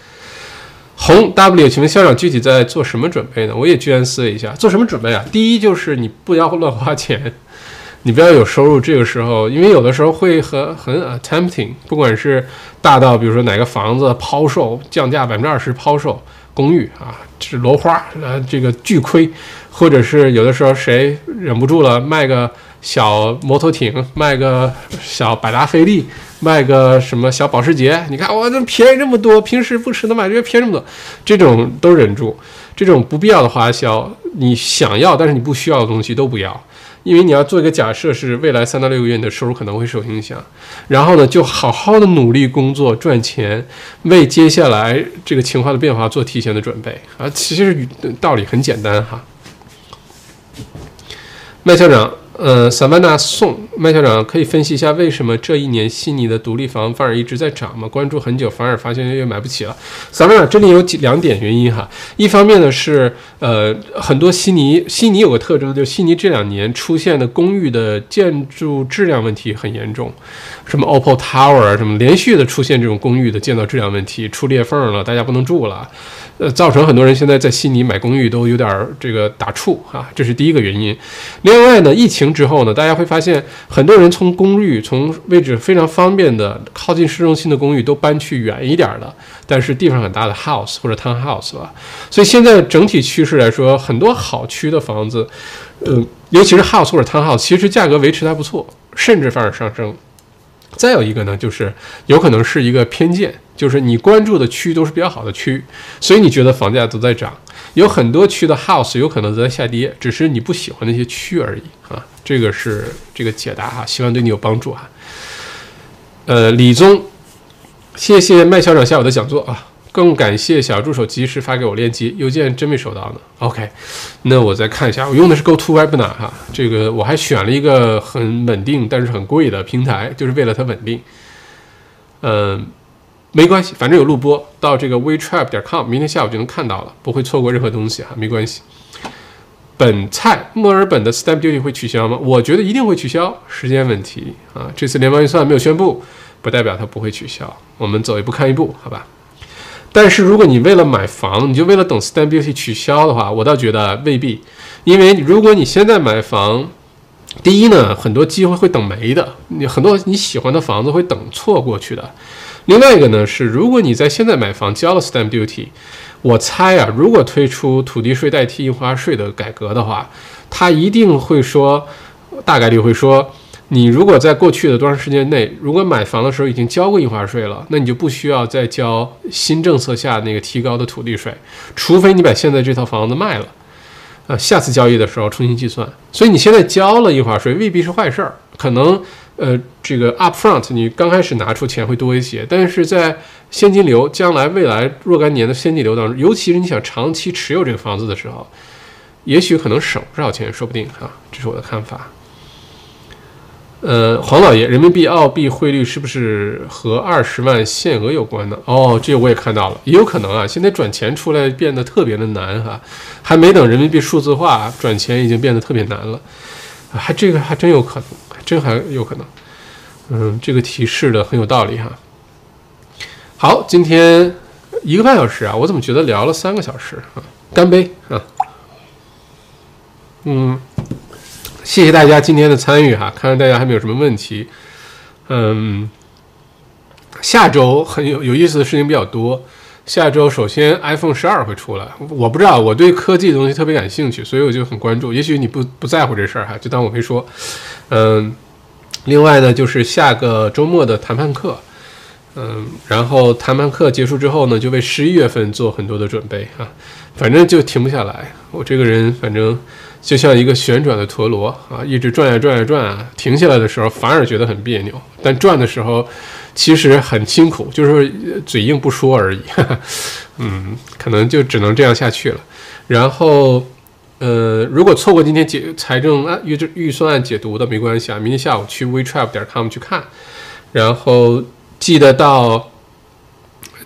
红 W，请问校长具体在做什么准备呢？我也居然思危一下，做什么准备啊？第一就是你不要乱花钱，你不要有收入，这个时候，因为有的时候会很很 attempting，不管是大到比如说哪个房子抛售降价百分之二十抛售公寓啊，是楼花呃这个巨亏。或者是有的时候谁忍不住了，卖个小摩托艇，卖个小百达翡丽，卖个什么小保时捷，你看我这便宜这么多，平时不吃的买这个便宜这么多，这种都忍住，这种不必要的花销，你想要但是你不需要的东西都不要，因为你要做一个假设是未来三到六个月你的收入可能会受影响，然后呢就好好的努力工作赚钱，为接下来这个情况的变化做提前的准备。啊，其实道理很简单哈。麦校长，呃，萨曼娜宋麦校长可以分析一下为什么这一年悉尼的独立房反而一直在涨吗？关注很久，反而发现越买不起了。萨曼娜这里有几两点原因哈，一方面呢是呃很多悉尼悉尼有个特征，就是悉尼这两年出现的公寓的建筑质量问题很严重，什么 Opal Tower 啊什么连续的出现这种公寓的建造质量问题，出裂缝了，大家不能住了。呃，造成很多人现在在悉尼买公寓都有点这个打怵啊，这是第一个原因。另外呢，疫情之后呢，大家会发现很多人从公寓从位置非常方便的靠近市中心的公寓都搬去远一点的，但是地方很大的 house 或者 townhouse 了。所以现在整体趋势来说，很多好区的房子，呃，尤其是 house 或者 townhouse，其实价格维持的还不错，甚至反而上升。再有一个呢，就是有可能是一个偏见。就是你关注的区都是比较好的区，所以你觉得房价都在涨。有很多区的 house 有可能都在下跌，只是你不喜欢那些区而已啊。这个是这个解答哈，希望对你有帮助哈。呃，李宗，谢谢麦校长下午的讲座啊，更感谢小助手及时发给我链接，邮件真没收到呢。OK，那我再看一下，我用的是 GoToWebinar 哈，这个我还选了一个很稳定但是很贵的平台，就是为了它稳定。嗯。没关系，反正有录播，到这个 wetrap 点 com，明天下午就能看到了，不会错过任何东西哈，没关系。本菜墨尔本的 stamp duty 会取消吗？我觉得一定会取消，时间问题啊。这次联邦预算没有宣布，不代表它不会取消。我们走一步看一步，好吧？但是如果你为了买房，你就为了等 stamp duty 取消的话，我倒觉得未必，因为如果你现在买房，第一呢，很多机会会等没的，你很多你喜欢的房子会等错过去的。另外一个呢是，如果你在现在买房交了 stamp duty，我猜啊，如果推出土地税代替印花税的改革的话，他一定会说，大概率会说，你如果在过去的多长时间内，如果买房的时候已经交过印花税了，那你就不需要再交新政策下那个提高的土地税，除非你把现在这套房子卖了，呃，下次交易的时候重新计算。所以你现在交了印花税未必是坏事儿，可能呃这个 upfront 你刚开始拿出钱会多一些，但是在现金流将来未来若干年的现金流当中，尤其是你想长期持有这个房子的时候，也许可能省不少钱，说不定哈，这是我的看法。呃，黄老爷，人民币澳币汇率是不是和二十万限额有关呢？哦，这个我也看到了，也有可能啊。现在转钱出来变得特别的难哈，还没等人民币数字化，转钱已经变得特别难了，还这个还真有可能，真还有可能。嗯，这个提示的很有道理哈。好，今天一个半小时啊，我怎么觉得聊了三个小时啊？干杯啊！嗯，谢谢大家今天的参与哈，看看大家还没有什么问题。嗯，下周很有有意思的事情比较多。下周首先 iPhone 十二会出来，我不知道我对科技的东西特别感兴趣，所以我就很关注。也许你不不在乎这事儿哈，就当我没说。嗯，另外呢，就是下个周末的谈判课。嗯，然后谈判课结束之后呢，就为十一月份做很多的准备啊，反正就停不下来。我这个人反正就像一个旋转的陀螺啊，一直转呀转呀转啊，停下来的时候反而觉得很别扭，但转的时候其实很辛苦，就是嘴硬不说而已。嗯，可能就只能这样下去了。然后，呃，如果错过今天解财政啊预预算案解读的没关系啊，明天下午去 wetrap 点 com 去看，然后。记得到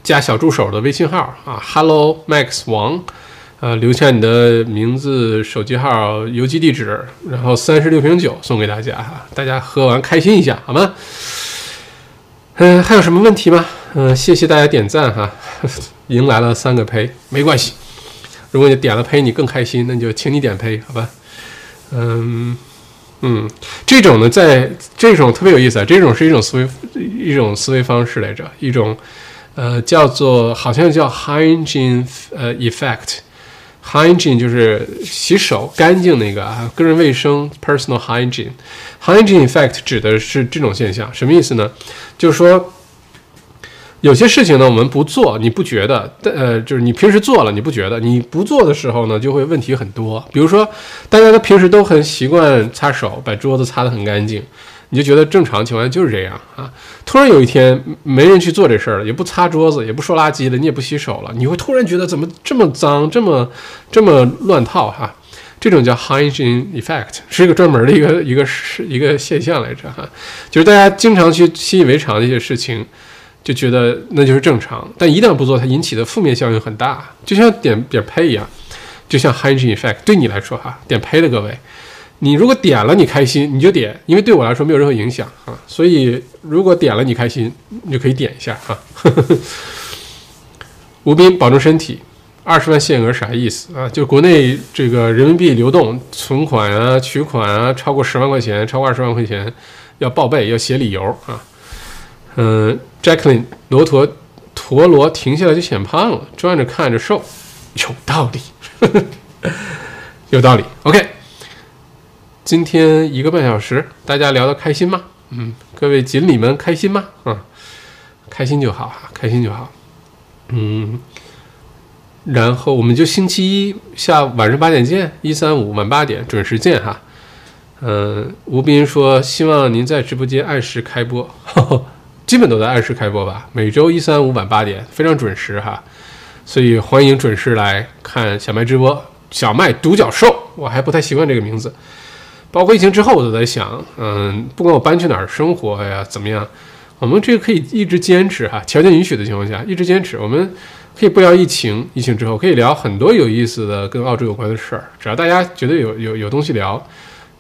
加小助手的微信号啊，Hello Max 王，呃，留下你的名字、手机号、邮寄地址，然后三十六瓶酒送给大家哈，大家喝完开心一下好吗？嗯，还有什么问题吗？嗯，谢谢大家点赞哈，迎来了三个呸，没关系，如果你点了呸你更开心，那就请你点呸好吧？嗯。嗯，这种呢，在这种特别有意思啊，这种是一种思维，一种思维方式来着，一种呃叫做好像叫 hygiene 呃 Hygiene 就是洗手干净那个啊，个人卫生 personal hygiene，hygiene effect 指的是这种现象，什么意思呢？就是说。有些事情呢，我们不做，你不觉得？呃，就是你平时做了，你不觉得？你不做的时候呢，就会问题很多。比如说，大家都平时都很习惯擦手，把桌子擦得很干净，你就觉得正常情况下就是这样啊。突然有一天没人去做这事儿了，也不擦桌子，也不收垃圾了，你也不洗手了，你会突然觉得怎么这么脏，这么这么乱套哈？这种叫 hygiene effect，是一个专门的一个一个是一个现象来着哈。就是大家经常去习以为常的一些事情。就觉得那就是正常，但一旦不做，它引起的负面效应很大，就像点点呸一样，就像 hygiene effect。对你来说哈，点呸的各位，你如果点了你开心，你就点，因为对我来说没有任何影响啊。所以如果点了你开心，你就可以点一下啊。吴斌，保重身体。二十万限额啥意思啊？就国内这个人民币流动存款啊、取款啊，超过十万块钱，超过二十万块钱，要报备，要写理由啊。嗯，Jacqueline，骆驼陀螺停下来就显胖了，转着看着瘦，有道理，有道理。OK，今天一个半小时，大家聊得开心吗？嗯，各位锦鲤们开心吗？嗯，开心就好，开心就好。嗯，然后我们就星期一下晚上八点见，一三五晚八点准时见哈。嗯，吴斌说希望您在直播间按时开播。基本都在按时开播吧，每周一、三、五晚八点，非常准时哈，所以欢迎准时来看小麦直播。小麦独角兽，我还不太习惯这个名字。包括疫情之后，我都在想，嗯，不管我搬去哪儿生活呀，怎么样，我们这个可以一直坚持哈，条件允许的情况下，一直坚持。我们可以不聊疫情，疫情之后可以聊很多有意思的跟澳洲有关的事儿，只要大家觉得有有有东西聊。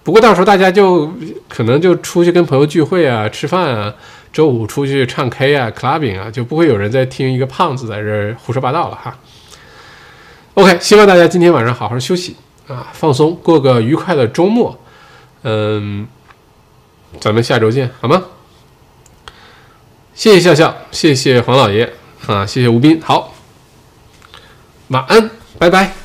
不过到时候大家就可能就出去跟朋友聚会啊，吃饭啊。周五出去唱 K 啊，clubbing 啊，就不会有人在听一个胖子在这胡说八道了哈。OK，希望大家今天晚上好好休息啊，放松，过个愉快的周末。嗯，咱们下周见，好吗？谢谢笑笑，谢谢黄老爷啊，谢谢吴斌，好，晚安，拜拜。